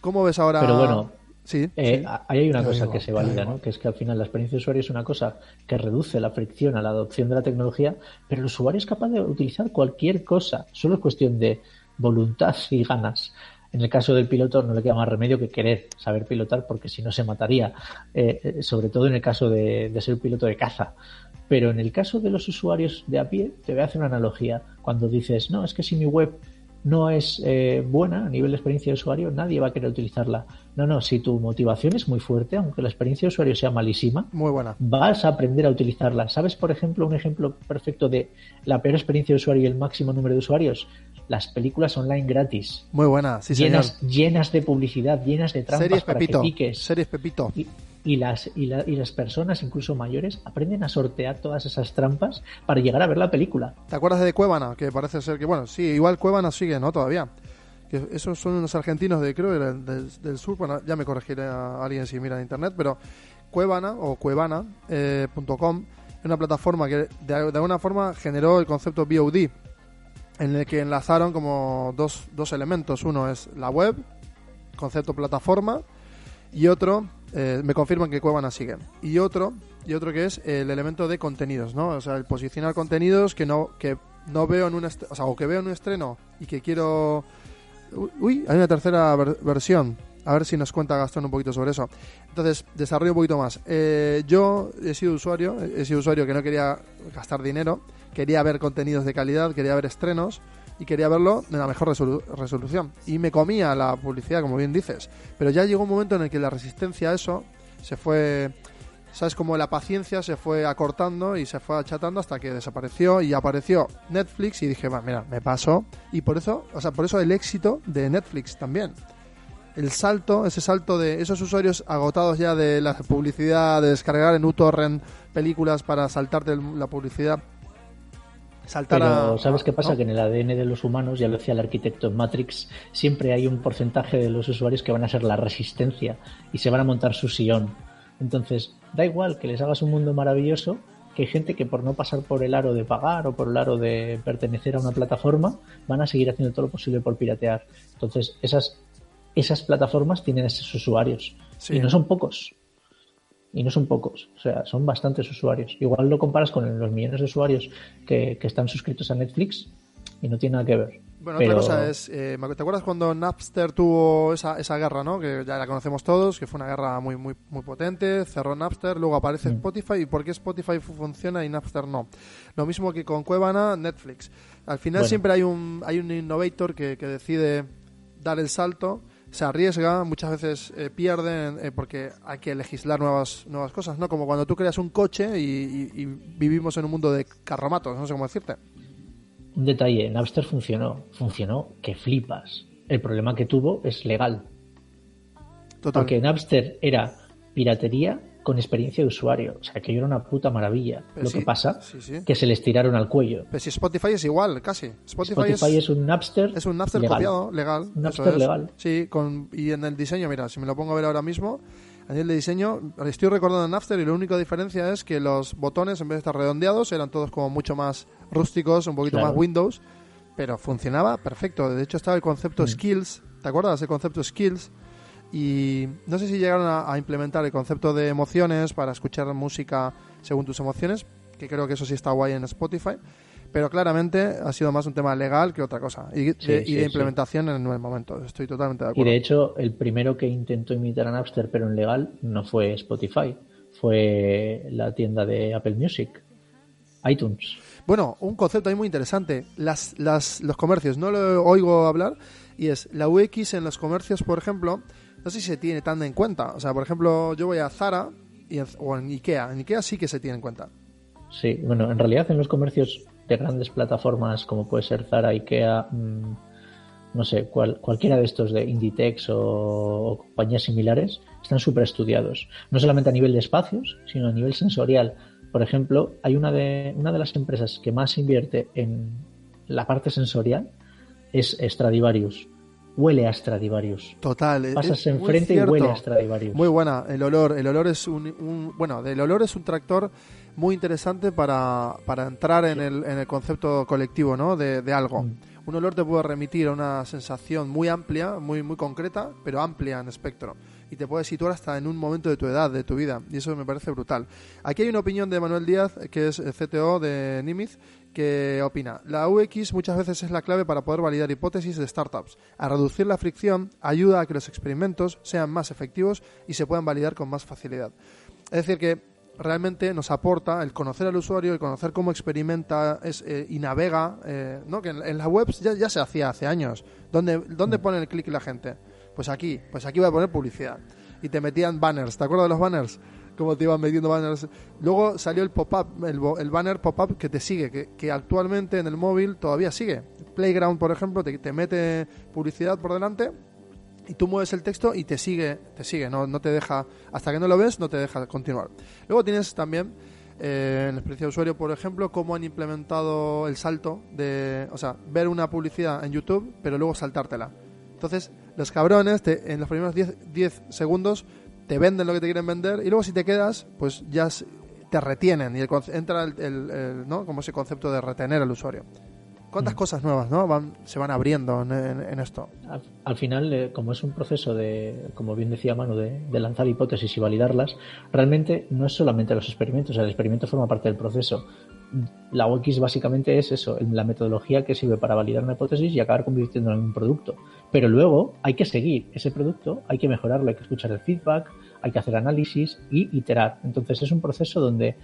¿Cómo ves ahora? Pero bueno, sí, Eh, sí. Ahí hay una Te cosa digo, que se valida. ¿no? Que es que al final la experiencia de usuario es una cosa que reduce la fricción a la adopción de la tecnología, pero el usuario es capaz de utilizar cualquier cosa. Solo es cuestión de voluntad y ganas. En el caso del piloto no le queda más remedio que querer saber pilotar porque si no se mataría, Eh, eh, sobre todo en el caso de, de ser piloto de caza. Pero en el caso de los usuarios de a pie, te voy a hacer una analogía. Cuando dices, no, es que si mi web no es eh, buena a nivel de experiencia de usuario, nadie va a querer utilizarla. No, no, si tu motivación es muy fuerte, aunque la experiencia de usuario sea malísima, Muy buena. vas a aprender a utilizarla. ¿Sabes, por ejemplo, un ejemplo perfecto de la peor experiencia de usuario y el máximo número de usuarios? Las películas online gratis. Muy buena, sí, llenas, señor. llenas de publicidad, llenas de trampas Series para Pepito. que piques. Series Pepito. Y, y las, y, la- y las personas, incluso mayores, aprenden a sortear todas esas trampas para llegar a ver la película. ¿Te acuerdas de Cuevana? Que parece ser que, bueno, sí, igual Cuevana sigue, ¿no? Todavía. Que esos son unos argentinos de, creo, del, sur. Bueno, ya me corregiré a alguien si mira en internet, pero Cuevana o cuevana.com es una plataforma que de, alguna forma generó el concepto VOD, en el que enlazaron como dos, dos elementos. Uno es la web, concepto plataforma, y otro, eh, me confirman que Cuevana sigue. Y otro, y otro que es el elemento de contenidos, ¿no? O sea, el posicionar contenidos que no, que no veo en un o sea, o que veo en un estreno y que quiero. Uy, hay una tercera ver- versión. A ver si nos cuenta Gastón un poquito sobre eso. Entonces, desarrollo un poquito más. Eh, yo he sido usuario, he sido usuario que no quería gastar dinero, quería ver contenidos de calidad, quería ver estrenos y quería verlo de la mejor resolu- resolución. Y me comía la publicidad, como bien dices. Pero ya llegó un momento en el que la resistencia a eso se fue, sabes, como la paciencia se fue acortando y se fue achatando hasta que desapareció y apareció Netflix y dije, va, mira, me paso. Y por eso, o sea, por eso el éxito de Netflix también. El salto, ese salto de esos usuarios agotados ya de la publicidad, de descargar en uTorrent películas para saltarte la publicidad. Saltar Pero a- ¿sabes qué pasa? ¿no? Que en el ADN de los humanos, ya lo decía el arquitecto en Matrix, siempre hay un porcentaje de los usuarios que van a ser la resistencia y se van a montar su sillón. Entonces, da igual que les hagas un mundo maravilloso, que hay gente que por no pasar por el aro de pagar o por el aro de pertenecer a una plataforma, van a seguir haciendo todo lo posible por piratear. Entonces, esas, esas plataformas tienen esos usuarios. Sí. Y no son pocos. Y no son pocos, o sea, son bastantes usuarios. Igual lo comparas con los millones de usuarios que, que están suscritos a Netflix y no tiene nada que ver. Bueno, Pero- otra cosa es, eh, ¿te acuerdas cuando Napster tuvo esa, esa guerra, ¿no? Que ya la conocemos todos, que fue una guerra muy muy muy potente, cerró Napster, luego aparece Mm. Spotify, ¿y por qué Spotify fu- funciona y Napster no? Lo mismo que con Cuevana, Netflix. Al final Bueno. siempre hay un hay un innovator que, que decide dar el salto, se arriesga, muchas veces eh, pierden eh, porque hay que legislar nuevas nuevas cosas, ¿no? Como cuando tú creas un coche y, y- y vivimos en un mundo de carromatos, no sé cómo decirte. Un detalle, Napster funcionó, funcionó que flipas. El problema que tuvo es legal, Total. porque Napster era piratería con experiencia de usuario, o sea que era una puta maravilla. Pero Lo sí, que pasa sí, sí. que se les tiraron al cuello. Pero si Spotify es igual, casi. Spotify, Spotify es, es, un Napster, es un Napster legal. copiado, legal. Un Napster es. legal. Sí, con, y en el diseño, mira, si me lo pongo a ver ahora mismo, a nivel de diseño, estoy recordando en Napster y la única diferencia es que los botones, en vez de estar redondeados, eran todos como mucho más rústicos, un poquito Claro. más Windows, pero funcionaba perfecto. De hecho, estaba el concepto Mm. Skills, ¿te acuerdas? El concepto Skills. Y no sé si llegaron a, a implementar el concepto de emociones para escuchar música según tus emociones, que creo que eso sí está guay en Spotify, pero claramente ha sido más un tema legal que otra cosa, y de, Sí, y sí. implementación en el momento. Estoy totalmente de Y acuerdo. de hecho, el primero que intentó imitar a Napster, pero en legal, no fue Spotify, fue la tienda de Apple Music, iTunes. Bueno, un concepto ahí muy interesante. Las, las, los comercios, no lo oigo hablar, y es la UX en los comercios, por ejemplo, no sé si se tiene tan en cuenta. O sea, por ejemplo, yo voy a Zara y en- o en Ikea. En Ikea sí que se tiene en cuenta. Sí, bueno, en realidad en los comercios de grandes plataformas como puede ser Zara, Ikea, mm, no sé, cual- cualquiera de estos de Inditex o, o compañías similares, están súper estudiados. No solamente a nivel de espacios, sino a nivel sensorial. Por ejemplo, hay una de, una de las empresas que más invierte en la parte sensorial es Stradivarius. Huele a Stradivarius. Total. es- Pasas enfrente y huele a Stradivarius. Muy buena, el olor, el olor es un, un- bueno, el olor es un tractor muy interesante para, para entrar en el, en el concepto colectivo, ¿no? De, de algo. Mm. Un olor te puede remitir a una sensación muy amplia, muy, muy concreta, pero amplia en espectro. Y te puede situar hasta en un momento de tu edad, de tu vida. Y eso me parece brutal. Aquí hay una opinión de Manuel Díaz, que es eh, CTO de Nimiz, que opina, la UX muchas veces es la clave para poder validar hipótesis de startups. A reducir la fricción ayuda a que los experimentos sean más efectivos y se puedan validar con más facilidad. Es decir, que realmente nos aporta el conocer al usuario, el conocer cómo experimenta es, eh, y navega, eh, ¿no? que en, en las webs ya, ya se hacía hace años. ¿Dónde, dónde pone el clic la gente? Pues aquí, pues aquí voy a poner publicidad. Y te metían banners, ¿te acuerdas de los banners? Cómo te iban metiendo banners. Luego salió el pop-up, el, el banner pop-up que te sigue, que, actualmente en el móvil todavía sigue. Playground, por ejemplo, te, te mete publicidad por delante y tú mueves el texto y te sigue, te sigue, no, no te deja, hasta que no lo ves, no te deja continuar. Luego tienes también eh, en la experiencia de usuario, por ejemplo, cómo han implementado el salto de, o sea, ver una publicidad en YouTube, pero luego saltártela. Entonces, los cabrones te- en los primeros 10, 10 segundos te venden lo que te quieren vender y luego si te quedas, pues ya te retienen y el entra el, el- el, ¿no? como ese concepto de retener al usuario. ¿Cuántas cosas nuevas ¿no? van, se van abriendo en- en- en esto? Al, al final, eh, como es un proceso de, como bien decía Manu, de, de lanzar hipótesis y validarlas, realmente no es solamente los experimentos, el experimento forma parte del proceso. La UX básicamente es eso, la metodología que sirve para validar una hipótesis y acabar convirtiéndola en un producto. Pero luego hay que seguir ese producto, hay que mejorarlo, hay que escuchar el feedback, hay que hacer análisis y iterar. Entonces es un proceso donde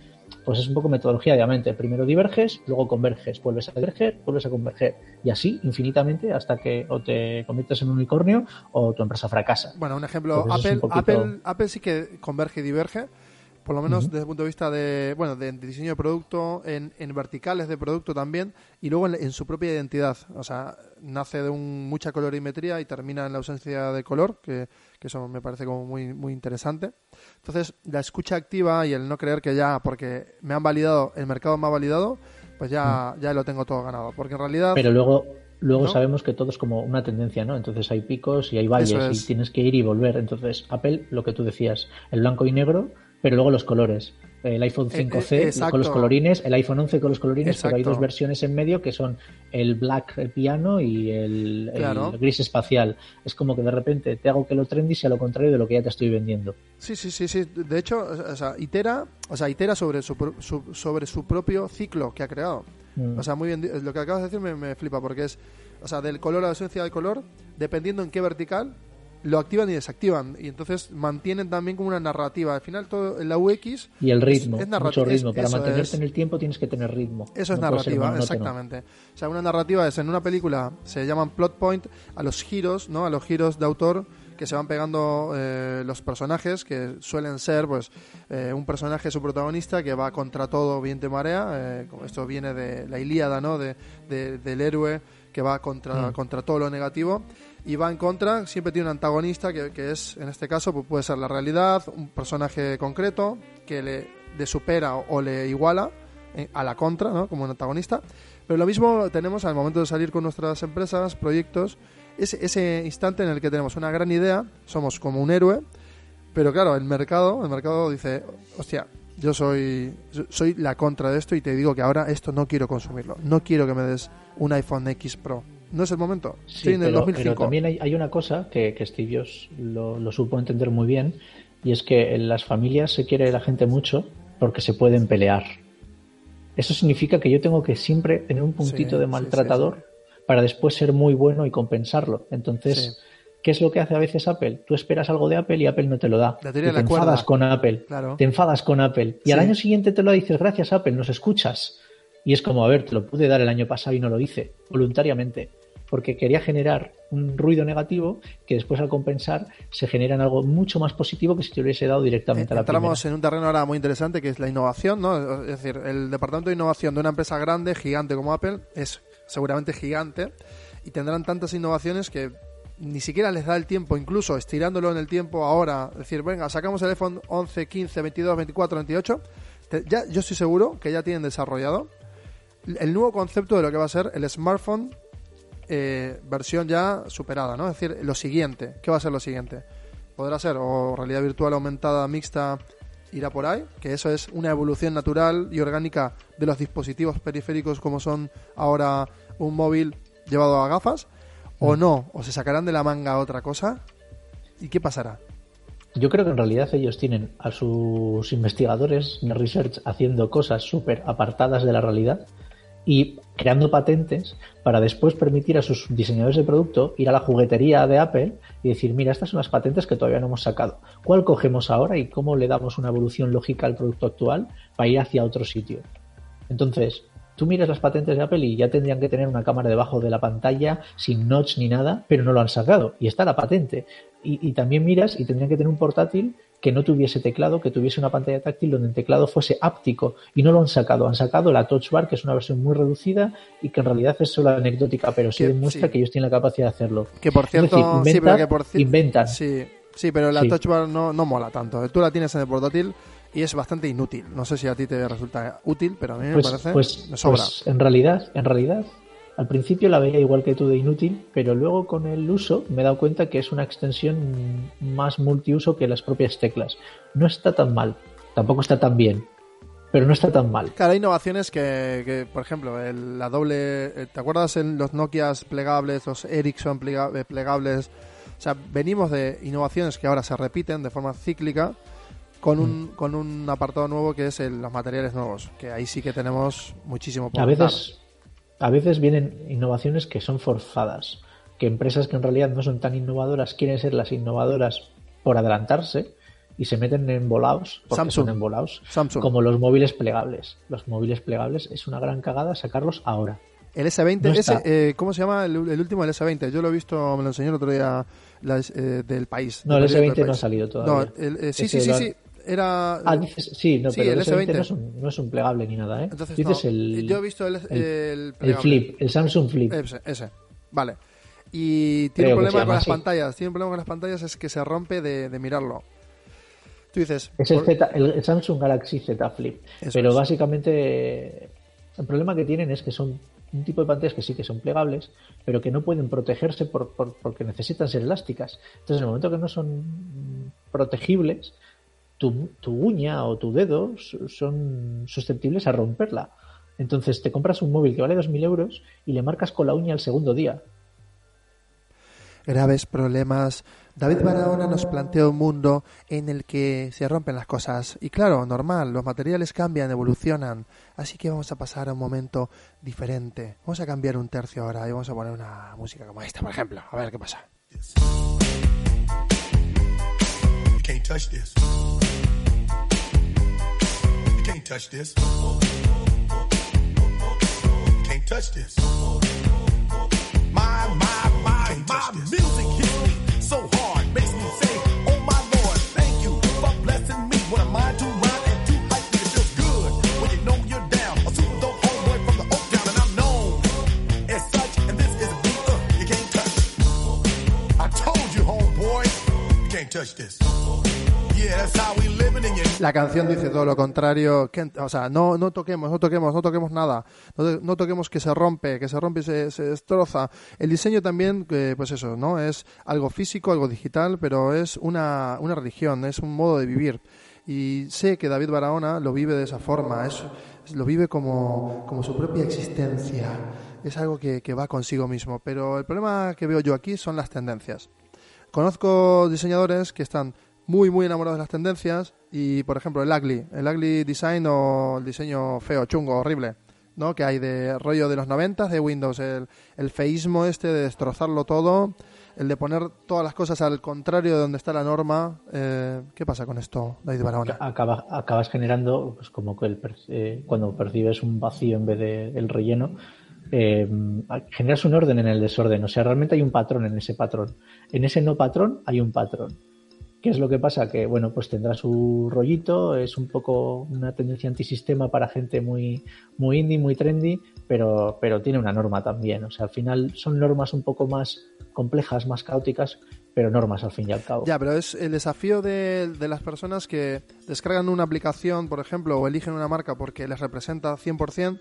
pues es un poco metodología de mente. Primero diverges, luego converges, vuelves a diverger, vuelves a converger. Y así infinitamente hasta que o te conviertes en un unicornio o tu empresa fracasa. Bueno, un ejemplo, Apple, un poquito- Apple, Apple sí que converge y diverge, por lo menos desde el punto de vista de, bueno, de diseño de producto, en, en verticales de producto también, y luego en, en su propia identidad. O sea, nace de un, mucha colorimetría y termina en la ausencia de color, que, que eso me parece como muy, muy interesante. Entonces, la escucha activa y el no creer que ya, porque me han validado, el mercado me ha validado, pues ya, ya lo tengo todo ganado. Porque en realidad... Pero luego, luego ¿No? sabemos que todo es como una tendencia, ¿no? Entonces hay picos y hay valles es. y tienes que ir y volver. Entonces, Apple, lo que tú decías, el blanco y negro, pero luego los colores. El iPhone Eh, eh, 5C exacto. con los colorines, el iPhone 11 con los colorines, pero hay dos versiones en medio que son el black el piano y el, gris espacial. Es como que de repente te hago que lo trendy sea lo contrario de lo que ya te estoy vendiendo. Sí, sí, sí, sí. De hecho, o sea, itera, o sea, itera sobre su, su- sobre su propio ciclo que ha creado. Mm. O sea, muy bien, lo que acabas de decir me, me flipa porque es o sea, del color a la ausencia del color, dependiendo en qué vertical, lo activan y desactivan. Y entonces mantienen también como una narrativa. Al final, todo la UX. Y el ritmo, es narrati- mucho ritmo. Para mantenerte es. en el tiempo tienes que tener ritmo. Eso es No narrativa, exactamente. O sea, una narrativa es en una película, se llaman plot point a los giros, ¿no? A los giros de autor que se van pegando eh, los personajes, que suelen ser, pues, eh, un personaje, su protagonista, que va contra todo viento y marea. eh, esto viene de la Ilíada, ¿no? De, de- del héroe que va contra, Mm. contra todo lo negativo. Y va en contra, siempre tiene un antagonista, que, es, en este caso, pues puede ser la realidad, un personaje concreto, que le, le supera o, o le iguala eh, a la contra, ¿no? Como un antagonista. Pero lo mismo tenemos al momento de salir con nuestras empresas, proyectos, ese, ese instante en el que tenemos una gran idea, somos como un héroe, pero claro, el mercado, el mercado dice, hostia, yo soy, yo soy la contra de esto y te digo que ahora esto no quiero consumirlo, no quiero que me des un iPhone X Pro. No es el momento. Sí, Estoy en el pero, 2005. pero también hay, hay una cosa que, que Steve Jobs lo, lo supo entender muy bien y es que en las familias se quiere la gente mucho porque se pueden pelear. Eso significa que yo tengo que siempre tener un puntito Sí, de sí, maltratador para después ser muy bueno y compensarlo. Entonces. ¿qué es lo que hace a veces Apple? Tú esperas algo de Apple y Apple no te lo da. La Y te la cuerda. enfadas con Apple. Claro. Te enfadas con Apple. Y al año siguiente te lo dices, gracias Apple, nos escuchas. Y es como, a ver, te lo pude dar el año pasado y no lo hice, voluntariamente. Porque quería generar un ruido negativo que después al compensar se genera en algo mucho más positivo que si te hubiese dado directamente a la Entramos en un terreno ahora muy interesante que es la innovación, ¿no? Es decir, el departamento de innovación de una empresa grande, gigante como Apple, es seguramente gigante y tendrán tantas innovaciones que ni siquiera les da el tiempo, incluso estirándolo en el tiempo ahora, decir, venga, sacamos el iPhone 11, 15, 22, 24, 28, te- ya, yo estoy seguro que ya tienen desarrollado el nuevo concepto de lo que va a ser el smartphone eh, versión ya superada, ¿no? Es decir, lo siguiente, ¿qué va a ser lo siguiente? Podrá ser o realidad virtual aumentada mixta irá por ahí, que eso es una evolución natural y orgánica de los dispositivos periféricos como son ahora un móvil llevado a gafas, o no, o se sacarán de la manga otra cosa, ¿y qué pasará? Yo creo que en realidad ellos tienen a sus investigadores de research haciendo cosas súper apartadas de la realidad y creando patentes para después permitir a sus diseñadores de producto ir a la juguetería de Apple y decir, mira, estas son las patentes que todavía no hemos sacado. ¿Cuál cogemos ahora y cómo le damos una evolución lógica al producto actual para ir hacia otro sitio? Entonces, tú miras las patentes de Apple y ya tendrían que tener una cámara debajo de la pantalla sin notch ni nada, pero no lo han sacado y está la patente. Y, y también miras y tendrían que tener un portátil que no tuviese teclado, que tuviese una pantalla táctil donde el teclado fuese áptico y no lo han sacado. Han sacado la Touch Bar, que es una versión muy reducida y que en realidad es solo anecdótica, pero sí Que- demuestra sí. que ellos tienen la capacidad de hacerlo. Que por cierto, decir, sí, inventa- pero que por inventan. Sí, sí, pero la Sí. Touch Bar no, no mola tanto. Tú la tienes en el portátil y es bastante inútil. No sé si a ti te resulta útil, pero a mí me Pues, parece pues, sobra. pues en realidad, en realidad, al principio la veía igual que tú de inútil, pero luego con el uso me he dado cuenta que es una extensión más multiuso que las propias teclas. No está tan mal, tampoco está tan bien, pero no está tan mal. Claro, hay innovaciones que, que, por ejemplo, el- la doble. eh, ¿Te acuerdas en los Nokias plegables, los Ericsson eh, plegables? O sea, venimos de innovaciones que ahora se repiten de forma cíclica con un, Mm. con un apartado nuevo que es el- los materiales nuevos, que ahí sí que tenemos muchísimo por A veces, a veces vienen innovaciones que son forzadas, que empresas que en realidad no son tan innovadoras quieren ser las innovadoras por adelantarse y se meten en volados, porque Samsung. son embolados, Samsung. como los móviles plegables. Los móviles plegables es una gran cagada sacarlos ahora. El S20, No ese, eh, ¿cómo se llama el, el último del S20? Yo lo he visto, me lo enseñó el otro día eh, del país. No, el periódico S20 del no ha salido todavía. No, el- eh, sí, Ese sí, sí, sí. Era. Ah, dices, sí, no, Sí, pero el el S20 S20. no es, un, no es un plegable ni nada, ¿eh? Entonces, dices no, el, yo he visto el, el, el plegable. Flip, el Samsung Flip. Ese, ese. Vale. Y tiene Creo un problema con las así. pantallas. Tiene un problema con las pantallas es que se rompe de, de mirarlo. Tú dices. Es el, por- Z, el, Samsung Galaxy Z Flip. Eso Pero es. básicamente el problema que tienen es que son un tipo de pantallas que sí que son plegables, pero que no pueden protegerse por, por- porque necesitan ser elásticas. Entonces, en el momento que no son protegibles, tu, tu uña o tu dedo son susceptibles a romperla. Entonces te compras un móvil que vale 2.000 euros y le marcas con la uña el segundo día. graves problemas David Barahona nos plantea un mundo en el que se rompen las cosas. Y claro, normal, los materiales cambian, evolucionan. Así que vamos a pasar a un momento diferente. Vamos a cambiar un tercio ahora y vamos a poner una música como esta, por ejemplo. A ver qué pasa. Touch this. You can't touch this. Can't touch this. My, my, my, my music hits me so hard, makes me say, Oh my Lord, thank you for blessing me. What am I to rhyme and to hype me? It feels good when you know you're down. A super dope homeboy from the Oak Town, and I'm known as such. And this is a beat uh, you can't touch. I told you, homeboy, you can't touch this. La canción dice todo lo contrario. que- o sea, no, no toquemos, no toquemos, no toquemos nada. No, no toquemos que se rompe, que se rompe y se, se destroza. El diseño también, que, pues eso, ¿no? Es algo físico, algo digital, pero es una, una religión, es un modo de vivir. Y sé que David Barahona lo vive de esa forma, es, lo vive como, como su propia existencia. Es algo que, que va consigo mismo. Pero el problema que veo yo aquí son las tendencias. Conozco diseñadores que están muy, muy enamorados de las tendencias y, por ejemplo, el ugly, el ugly design o el diseño feo, chungo, horrible, ¿no? Que hay de rollo de los 90 de Windows, el, el feísmo este de destrozarlo todo, el de poner todas las cosas al contrario de donde está la norma. Eh, ¿Qué pasa con esto, David Barahona? Acaba- acabas generando, pues como que el eh, cuando percibes un vacío en vez de el relleno, eh, generas un orden en el desorden. O sea, realmente hay un patrón en ese patrón. En ese no patrón hay un patrón. ¿Qué es lo que pasa? Que, bueno, pues tendrá su rollito, es un poco una tendencia antisistema para gente muy, muy indie, muy trendy, pero, pero tiene una norma también. O sea, al final son normas un poco más complejas, más caóticas, pero normas al fin y al cabo. Ya, pero es el desafío de, de las personas que descargan una aplicación, por ejemplo, o eligen una marca porque les representa 100%,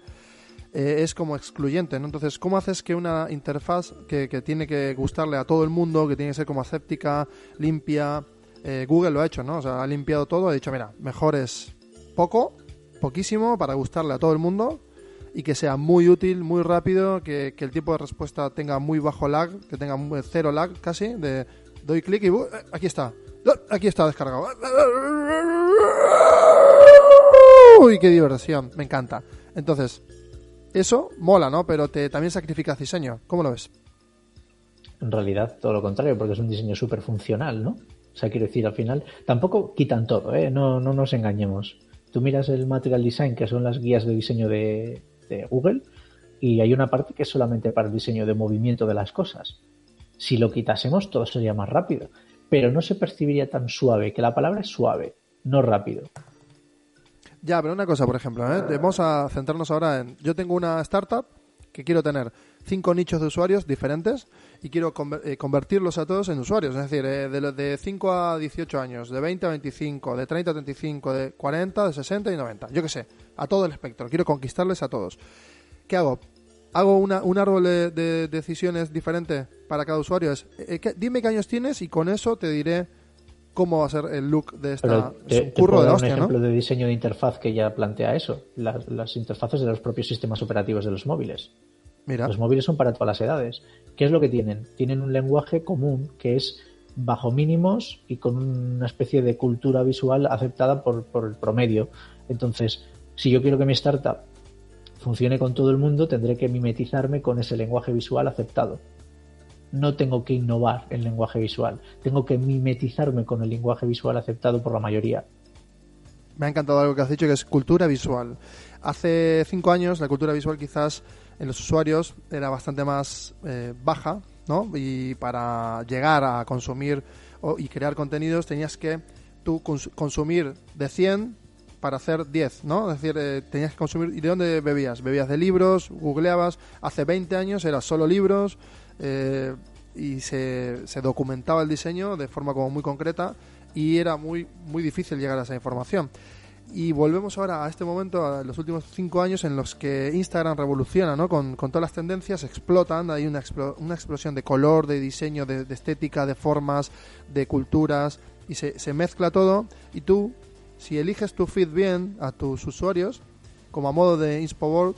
eh, es como excluyente. Entonces, ¿cómo haces que una interfaz que, que tiene que gustarle a todo el mundo, que tiene que ser como aséptica, limpia, eh, Google lo ha hecho, ¿no? O sea, ha limpiado todo, ha dicho, mira, mejor es poco, poquísimo, para gustarle a todo el mundo y que sea muy útil, muy rápido, que, el tiempo de respuesta tenga muy bajo lag, que tenga cero lag casi, de doy clic y ¡uh! eh, aquí está, aquí está descargado. Uy, qué diversión, me encanta. Entonces, eso mola, ¿no? Pero te también sacrifica diseño. ¿Cómo lo ves? En realidad, todo lo contrario, porque es un diseño súper funcional, ¿no? O sea, quiero decir, al final, tampoco quitan todo, ¿eh? No, no nos engañemos. Tú miras el Material Design, que son las guías de diseño de, de Google, y hay una parte que es solamente para el diseño de movimiento de las cosas. Si lo quitásemos, todo sería más rápido. Pero no se percibiría tan suave, que la palabra es suave, no rápido. Ya, pero una cosa, por ejemplo, ¿eh? vamos a centrarnos ahora en... Yo tengo una startup que quiero tener cinco nichos de usuarios diferentes y quiero eh, convertirlos a todos en usuarios. Es decir, eh, de, los de 5 a 18 años, de 20 a 25, de 30 a 35, de 40, de 60 y 90. Yo qué sé, a todo el espectro. Quiero conquistarles a todos. ¿Qué hago? Hago una- un árbol de, de decisiones diferente para cada usuario. Es, eh, ¿qué- dime qué años tienes y con eso te diré cómo va a ser el look de esta... Pero es te, un te curro puedo de la un hostia, ¿no? ejemplo de diseño de interfaz que ya plantea eso. Las, las interfaces de los propios sistemas operativos de los móviles. Mira. Los móviles son para todas las edades. ¿Qué es lo que tienen? Tienen un lenguaje común que es bajo mínimos y con una especie de cultura visual aceptada por, por el promedio. Entonces, si yo quiero que mi startup funcione con todo el mundo, tendré que mimetizarme con ese lenguaje visual aceptado. No tengo que innovar el lenguaje visual, tengo que mimetizarme con el lenguaje visual aceptado por la mayoría. Me ha encantado algo que has dicho, que es cultura visual. Hace cinco años la cultura visual quizás en los usuarios era bastante más eh, baja, ¿no? Y para llegar a consumir o- y crear contenidos tenías que tú cons- consumir de 100 para hacer 10, ¿no? Es decir, eh, tenías que consumir... ¿Y de dónde bebías? Bebías de libros, googleabas. Hace 20 años era solo libros eh, y se, se documentaba el diseño de forma como muy concreta y era muy, muy difícil llegar a esa información. Y volvemos ahora a este momento, a los últimos cinco años en los que Instagram revoluciona, ¿no? Con, con todas las tendencias, explotan, hay una, una explosión de color, de diseño, de, estética, de formas, de culturas, y se, se mezcla todo. Y tú, si eliges tu feed bien a tus usuarios, como a modo de Inspo Board,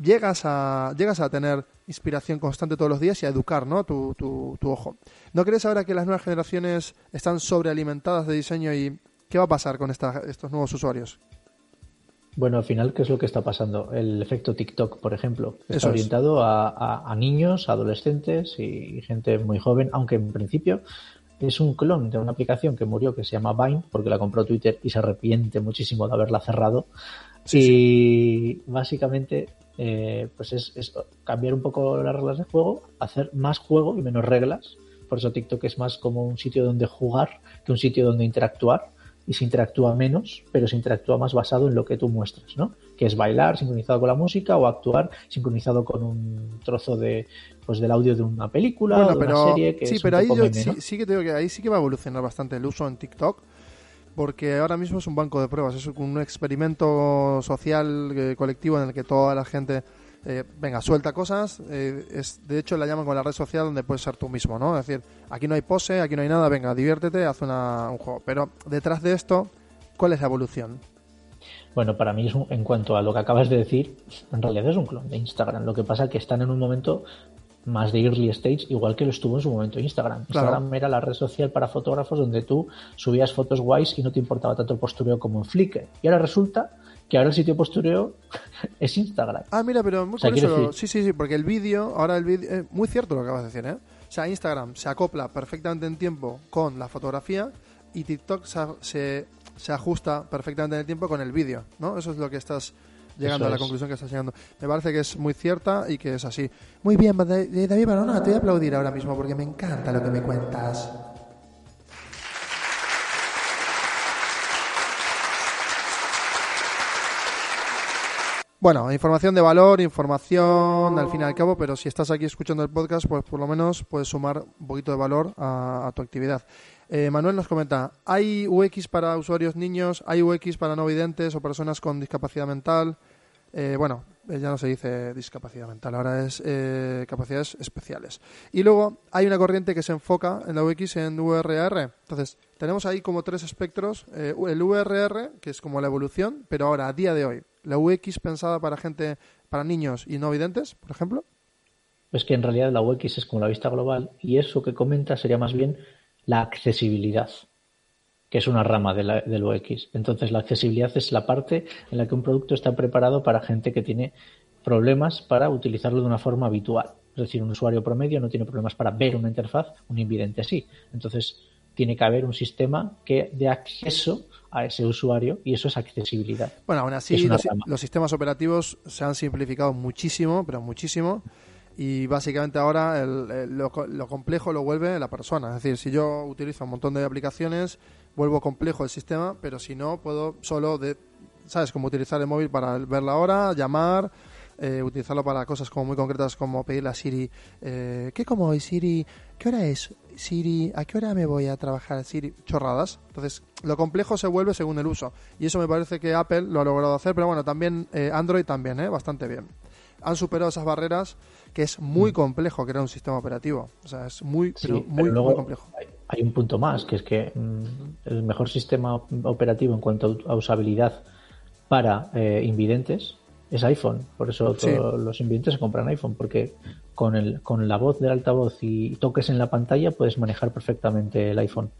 llegas a, llegas a tener inspiración constante todos los días y a educar ¿no? tu, tu, tu ojo. ¿No crees ahora que las nuevas generaciones están sobrealimentadas de diseño y qué va a pasar con esta- estos nuevos usuarios? Bueno, al final, ¿qué es lo que está pasando? El efecto TikTok, por ejemplo, está Eso es. orientado a, a- a niños, adolescentes y gente muy joven, aunque en principio es un clon de una aplicación que murió que se llama Vine, porque la compró Twitter y se arrepiente muchísimo de haberla cerrado. y básicamente, eh, pues es, es cambiar un poco las reglas de juego, hacer más juego y menos reglas. Por eso TikTok es más como un sitio donde jugar que un sitio donde interactuar y se interactúa menos, pero se interactúa más basado en lo que tú muestras, ¿no? Que es bailar sincronizado con la música o actuar sincronizado con un trozo de pues del audio de una película Bueno, o de pero una serie que sí, es pero un ahí yo meme, sí, ¿no? sí que te digo que ahí sí que va a evolucionar bastante el uso en TikTok, porque ahora mismo es un banco de pruebas, es un experimento social eh, colectivo en el que toda la gente eh, venga suelta cosas, eh, es de hecho la llaman con la red social donde puedes ser tú mismo, ¿no? Es decir, aquí no hay pose, aquí no hay nada, venga diviértete, haz una, un juego, pero detrás de esto, ¿cuál es la evolución? Bueno, para mí es un- en cuanto a lo que acabas de decir, en realidad es un clon de Instagram. Lo que pasa es que están en un momento más de early stage, igual que lo estuvo en su momento Instagram. Claro. Instagram era la red social para fotógrafos donde tú subías fotos guays y no te importaba tanto el postureo como en Flickr. Y ahora resulta que ahora el sitio postureo es Instagram. Ah, mira, pero muy O sea, curioso. Sí, sí, sí, porque el vídeo, ahora el vídeo, eh, muy cierto lo que acabas de decir, ¿eh? O sea, Instagram se acopla perfectamente en tiempo con la fotografía y TikTok se, se, se ajusta perfectamente en el tiempo con el vídeo, ¿no? Eso es lo que estás llegando Eso a la es. conclusión que estás llegando. Me parece que es muy cierta y que es así. Muy bien, eh, David Barona, te voy a aplaudir ahora mismo porque me encanta lo que me cuentas. Bueno, información de valor, información al fin y al cabo, pero si estás aquí escuchando el podcast, pues por lo menos puedes sumar un poquito de valor a, tu actividad. Eh, Manuel nos comenta, ¿hay UX para usuarios niños? ¿Hay UX para no videntes o personas con discapacidad mental? Eh, bueno, ya no se dice discapacidad mental, ahora es eh, capacidades especiales. Y luego hay una corriente que se enfoca en la UX en URR. Entonces, tenemos ahí como tres espectros. eh, el URR, que es como la evolución, pero ahora, a día de hoy, la UX pensada para gente, para niños y no videntes, por ejemplo. Es que en realidad la UX es como la vista global y eso que comenta sería más bien la accesibilidad, que es una rama de la, del UX. Entonces la accesibilidad es la parte en la que un producto está preparado para gente que tiene problemas para utilizarlo de una forma habitual. Es decir, un usuario promedio no tiene problemas para ver una interfaz, un invidente sí. Entonces tiene que haber un sistema que dé acceso a ese usuario y eso es accesibilidad. Bueno, aún así, los, los sistemas operativos se han simplificado muchísimo, pero muchísimo. Y básicamente ahora el- el- lo, lo complejo lo vuelve la persona. Es decir, si yo utilizo un montón de aplicaciones, vuelvo complejo el sistema, pero si no, puedo solo de, ¿sabes? Como utilizar el móvil para ver la hora, llamar, eh, utilizarlo para cosas como muy concretas como pedirle a Siri, eh, ¿qué como hoy Siri? ¿Qué hora es? Siri, ¿a qué hora me voy a trabajar? Siri, chorradas. Entonces, lo complejo se vuelve según el uso. Y eso me parece que Apple lo ha logrado hacer, pero bueno, también eh, Android también, ¿eh? Bastante bien. Han superado esas barreras que es muy complejo crear un sistema operativo. O sea, es muy, Mm. Sí, pero pero muy, luego muy complejo. Hay, hay un punto más, que es que mm, el mejor sistema operativo en cuanto a usabilidad para eh, invidentes es iPhone. Por eso Sí. todos los invidentes se compran iPhone, porque con, el, con la voz del altavoz y toques en la pantalla puedes manejar perfectamente el iPhone.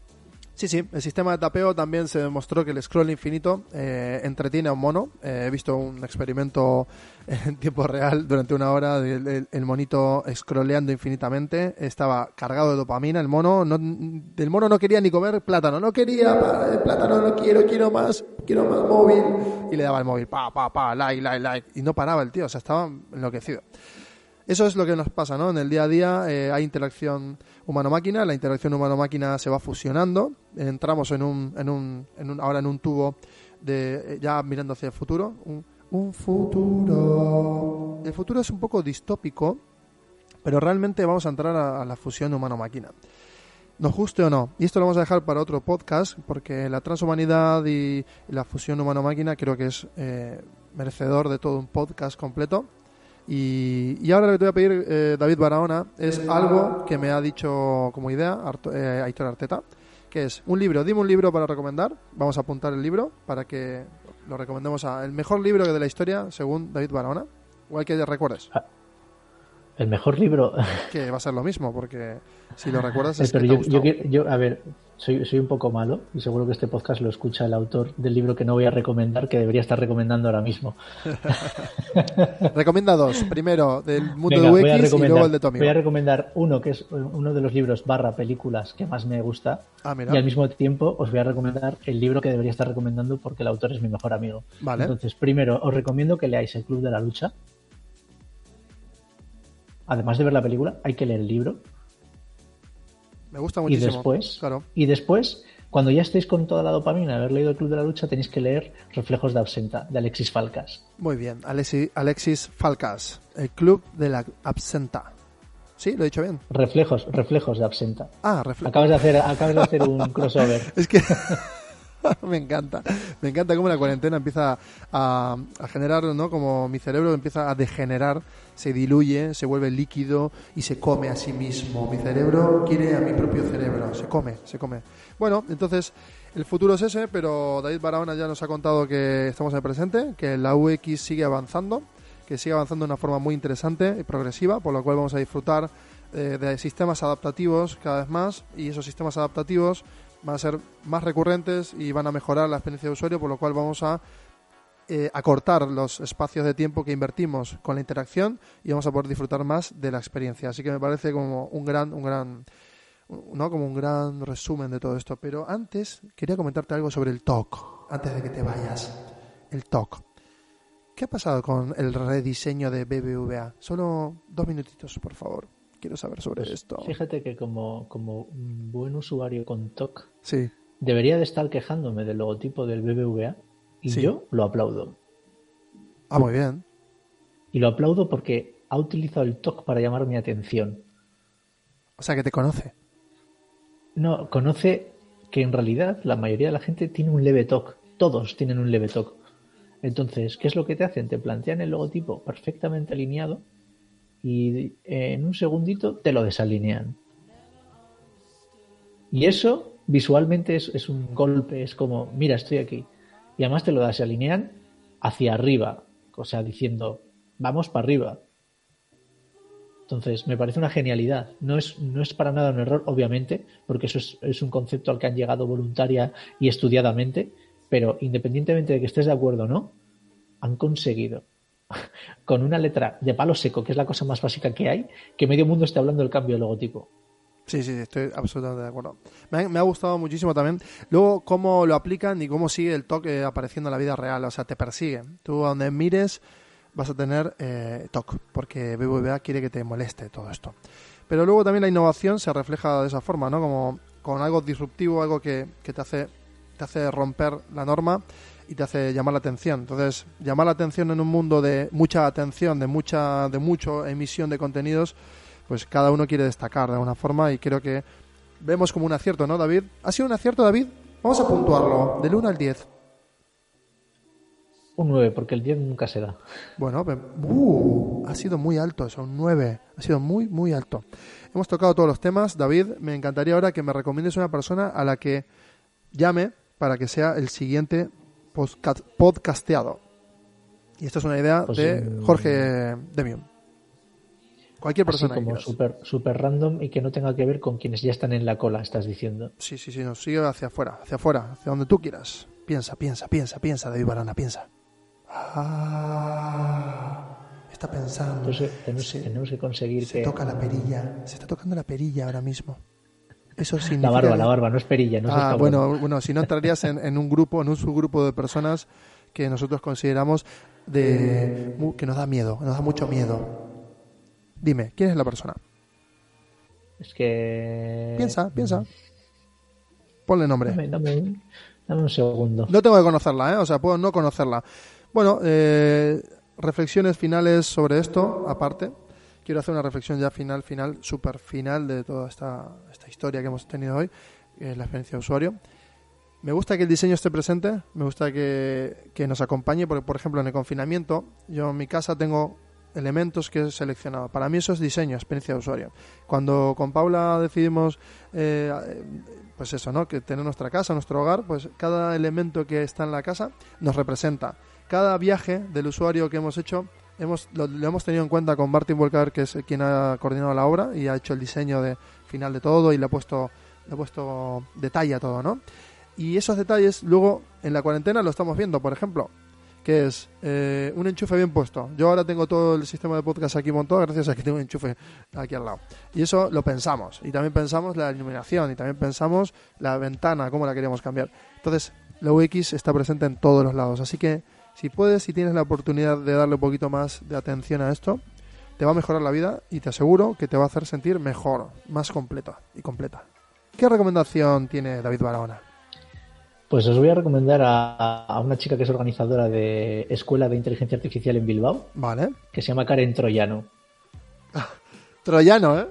Sí, sí, el sistema de tapeo también se demostró que el scroll infinito eh, entretiene a un mono. Eh, he visto un experimento en tiempo real durante una hora del el monito scrolleando infinitamente. Estaba cargado de dopamina. El mono no, el mono no quería ni comer plátano. No quería, plátano no quiero, quiero más, quiero más móvil. Y le daba el móvil, pa, pa, pa, like, like, like. Y no paraba el tío, o sea, estaba enloquecido. Eso es lo que nos pasa, ¿no? En el día a día eh, hay interacción humano-máquina, la interacción humano-máquina se va fusionando, entramos en un, en un, en un ahora en un tubo de eh, ya mirando hacia el futuro, un, un futuro. El futuro es un poco distópico, pero realmente vamos a entrar a, la fusión humano-máquina. Nos guste o no. Y esto lo vamos a dejar para otro podcast, porque la transhumanidad y la fusión humano-máquina creo que es eh, merecedor de todo un podcast completo. Y, y ahora lo que te voy a pedir, eh, David Barahona, es algo que me ha dicho como idea Arto- eh, Aitor Arteta, que es un libro. Dime un libro para recomendar. Vamos a apuntar el libro para que lo recomendemos a el mejor libro de la historia según David Barahona. Igual que recuerdes. El mejor libro. Que va a ser lo mismo, porque si lo recuerdas es que pero te ha yo, yo, yo, a ver, soy, soy un poco malo y seguro que este podcast lo escucha el autor del libro que no voy a recomendar, que debería estar recomendando ahora mismo. Recomienda dos. Primero, del mundo Venga, de UX y luego el de tu amigo. voy a recomendar uno que es uno de los libros barra películas que más me gusta Ah, mira. y al mismo tiempo os voy a recomendar el libro que debería estar recomendando porque el autor es mi mejor amigo. Vale. Entonces, primero os recomiendo que leáis El Club de la Lucha. Además de ver la película, hay que leer el libro. Me gusta Y muchísimo. después, Claro. y después, cuando ya estéis con toda la dopamina de haber leído El Club de la Lucha, tenéis que leer Reflejos de Absenta, de Alexis Falcas. Muy bien. Alexi- Alexis Falcas, el club de la absenta. ¿Sí? ¿Lo he dicho bien? Reflejos, reflejos de Absenta. Ah, refle- Acabas de hacer, acabas de hacer un crossover. Es que me encanta. Me encanta cómo la cuarentena empieza a, generar, ¿no? Como mi cerebro empieza a degenerar, se diluye, se vuelve líquido y se come a sí mismo. Mi cerebro quiere a mi propio cerebro. Se come, se come. Bueno, entonces el futuro es ese, pero David Barahona ya nos ha contado que estamos en el presente, que la UX sigue avanzando, que sigue avanzando de una forma muy interesante y progresiva, por lo cual vamos a disfrutar eh, de sistemas adaptativos cada vez más y esos sistemas adaptativos van a ser más recurrentes y van a mejorar la experiencia de usuario, por lo cual vamos a eh, acortar los espacios de tiempo que invertimos con la interacción y vamos a poder disfrutar más de la experiencia. Así que me parece como un gran, un gran, no como un gran resumen de todo esto. Pero antes quería comentarte algo sobre el TOC, antes de que te vayas. El TOC. ¿Qué ha pasado con el rediseño de BBVA? Solo dos minutitos, por favor. Quiero saber sobre Pues esto. Fíjate que como, como un buen usuario con TOC, Sí. debería de estar quejándome del logotipo del BBVA y Sí. yo lo aplaudo. Ah, muy bien. Y lo aplaudo porque ha utilizado el TOC para llamar mi atención. O sea, que te conoce. No, conoce que en realidad la mayoría de la gente tiene un leve TOC. Todos tienen un leve TOC. Entonces, ¿qué es lo que te hacen? Te plantean el logotipo perfectamente alineado y en un segundito te lo desalinean. Y eso visualmente es, es un golpe, es como, mira, estoy aquí. Y además te lo desalinean hacia arriba, o sea, diciendo, vamos para arriba. Entonces, me parece una genialidad. No es, no es para nada un error, obviamente, porque eso es, es un concepto al que han llegado voluntaria y estudiadamente, pero independientemente de que estés de acuerdo o no, han conseguido, con una letra de palo seco, que es la cosa más básica que hay, que medio mundo esté hablando del cambio de logotipo. Sí, sí, estoy absolutamente de acuerdo. Me ha, gustado muchísimo también. Luego, cómo lo aplican y cómo sigue el toque apareciendo en la vida real. O sea, te persigue. Tú, donde mires, vas a tener eh, TOC, porque BBVA quiere que te moleste todo esto. Pero luego también la innovación se refleja de esa forma, ¿no? Como con algo disruptivo, algo que, que te hace te hace romper la norma y te hace llamar la atención. Entonces, llamar la atención en un mundo de mucha atención, de mucha de mucho emisión de contenidos, pues cada uno quiere destacar de alguna forma y creo que vemos como un acierto, ¿no, David? ¿Ha sido un acierto, David? Vamos a puntuarlo del 1 al 10. Un 9, porque el 10 nunca se da. Bueno, uh, ha sido muy alto eso, un 9. Ha sido muy, muy alto. Hemos tocado todos los temas. David, me encantaría ahora que me recomiendes una persona a la que llame para que sea el siguiente podcasteado. Y esto es una idea Pues, de Jorge Demium. Cualquier Así persona que como súper super random y que no tenga que ver con quienes ya están en la cola, estás diciendo. Sí, sí, sí, nos sigue hacia afuera, hacia afuera, hacia donde tú quieras. Piensa, piensa, piensa, piensa, David Barana, piensa. Ah, está pensando. Entonces tenemos, Se- tenemos que conseguir Se que... toca la perilla. Se está tocando la perilla ahora mismo. Eso La barba, la barba, no es perilla, no ah, bueno, bueno, si no entrarías en, en un grupo, en un subgrupo de personas que nosotros consideramos de que nos da miedo, nos da mucho miedo. Dime, ¿quién es la persona? Es que... Piensa, piensa. Ponle nombre. Dame, dame un, dame un segundo. No tengo que conocerla, ¿eh? O sea, puedo no conocerla. Bueno, eh, reflexiones finales sobre esto, aparte. Quiero hacer una reflexión ya final, final, super final de toda esta, esta historia que hemos tenido hoy, es la experiencia de usuario. Me gusta que el diseño esté presente, me gusta que, que nos acompañe, porque, por ejemplo, en el confinamiento, yo en mi casa tengo elementos que he seleccionado. Para mí eso es diseño, experiencia de usuario. Cuando con Paula decidimos, eh, pues eso, ¿no? Que tener nuestra casa, nuestro hogar, pues cada elemento que está en la casa nos representa. Cada viaje del usuario que hemos hecho hemos, lo, hemos tenido en cuenta con Martin Volcar, que es quien ha coordinado la obra y ha hecho el diseño de final de todo y le ha puesto, le ha puesto detalle a todo, ¿no? Y esos detalles luego en la cuarentena lo estamos viendo, por ejemplo, que es eh, un enchufe bien puesto. Yo ahora tengo todo el sistema de podcast aquí montado gracias a que tengo un enchufe aquí al lado. Y eso lo pensamos. Y también pensamos la iluminación y también pensamos la ventana, cómo la queríamos cambiar. Entonces, la UX está presente en todos los lados. Así que si puedes, si tienes la oportunidad de darle un poquito más de atención a esto, te va a mejorar la vida y te aseguro que te va a hacer sentir mejor, más completo y completa. ¿Qué recomendación tiene David Barahona? Pues os voy a recomendar a, a una chica que es organizadora de Escuela de Inteligencia Artificial en Bilbao, Vale. que se llama Karen Troyano. Troyano, ¿eh?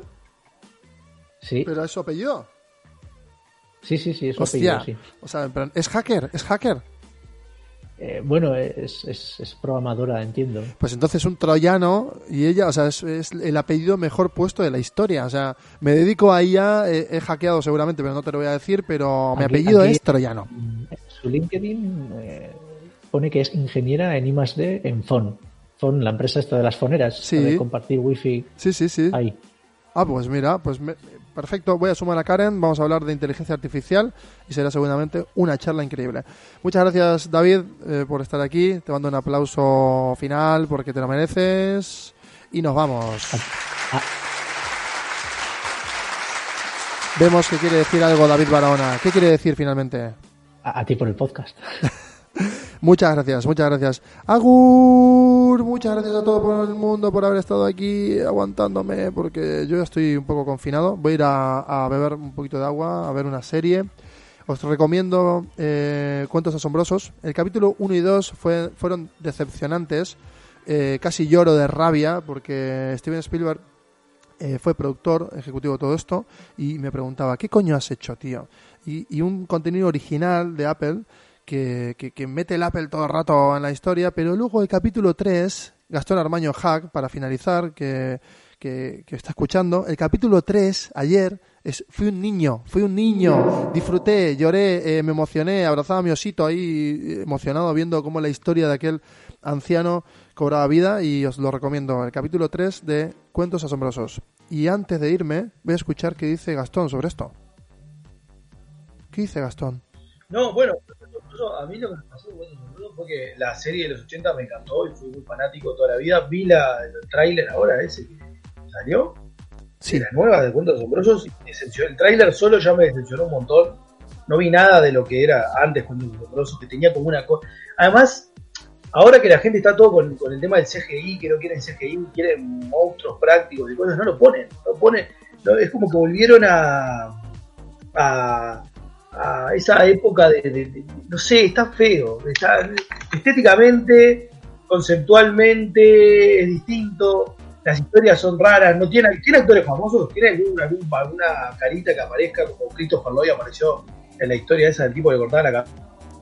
Sí, Pero es su apellido. sí, sí, sí, es su Hostia. apellido, sí. O sea, pero es hacker, es hacker. Eh, bueno, es, es, es programadora, entiendo. Pues entonces un troyano y ella, o sea, es, es el apellido mejor puesto de la historia. O sea, me dedico a ella, he, he hackeado seguramente, pero no te lo voy a decir, pero mi apellido es troyano. Su LinkedIn eh, pone que es ingeniera en I+D en FON. FON, la empresa esta de las foneras, Sí. de compartir wifi Sí, sí, sí. ahí. Ah, pues mira, pues me- perfecto. Voy a sumar a Karen, vamos a hablar de inteligencia artificial y será seguramente una charla increíble. Muchas gracias, David, eh, por estar aquí. Te mando un aplauso final porque te lo mereces. Y nos vamos. Vemos que quiere decir algo David Barahona. ¿Qué quiere decir finalmente? a, a ti por el podcast. Muchas gracias, muchas gracias. Agur, muchas gracias a todo el mundo por haber estado aquí aguantándome, porque yo ya estoy un poco confinado. Voy a ir a, a beber un poquito de agua, a ver una serie. Os recomiendo eh, Cuentos Asombrosos. El capítulo 1 y 2 fue, fueron decepcionantes. Eh, casi lloro de rabia porque Steven Spielberg eh, fue productor ejecutivo de todo esto y me preguntaba, ¿qué coño has hecho, tío? Y, y un contenido original de Apple que, mete el Apple todo el rato en la historia, pero luego el capítulo 3, Gastón Armaño Hack, para finalizar, que, que, que está escuchando, el capítulo 3, ayer, es, fui un niño, fui un niño, disfruté, lloré, eh, me emocioné, abrazaba a mi osito ahí, eh, emocionado viendo cómo la historia de aquel anciano cobraba vida y os lo recomiendo, el capítulo 3 de Cuentos Asombrosos. Y antes de irme, voy a escuchar qué dice Gastón sobre esto. ¿Qué dice Gastón? No, bueno, a mí lo que me pasó Asombroso fue que la serie de los 80 me encantó y fui muy fanático toda la vida. Vi la, el tráiler ahora ese que salió, Sí, de la nueva de Cuentos Asombrosos, y decepcionó. el tráiler solo ya me decepcionó un montón. No vi nada de lo que era antes Cuentos Asombrosos, que tenía como una cosa... Además, ahora que la gente está todo con, con el tema del CGI, que no quieren CGI, quieren monstruos prácticos y cosas, no lo ponen. No ponen no, es como que volvieron a... a a esa época de, no sé, está feo, estéticamente, conceptualmente es distinto, las historias son raras, no tiene, actores famosos, tiene algún- alguna carita que aparezca como Christopher Lloyd apareció en la historia esa del tipo que cortaba la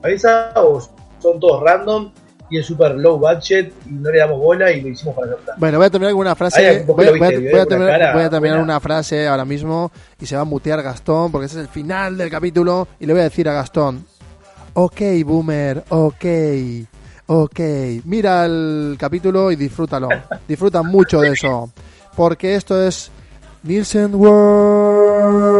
cabeza, o son todos random y es super low budget y no le damos bola y lo hicimos para hacer Bueno, voy a terminar con una frase. Voy, a, voy terminar, cara voy a terminar buena. una frase ahora mismo y se va a mutear Gastón porque ese es el final del capítulo y le voy a decir a Gastón, ok, boomer, ok, ok, mira el capítulo y disfrútalo, disfruta mucho de eso, porque esto es Nielsen World.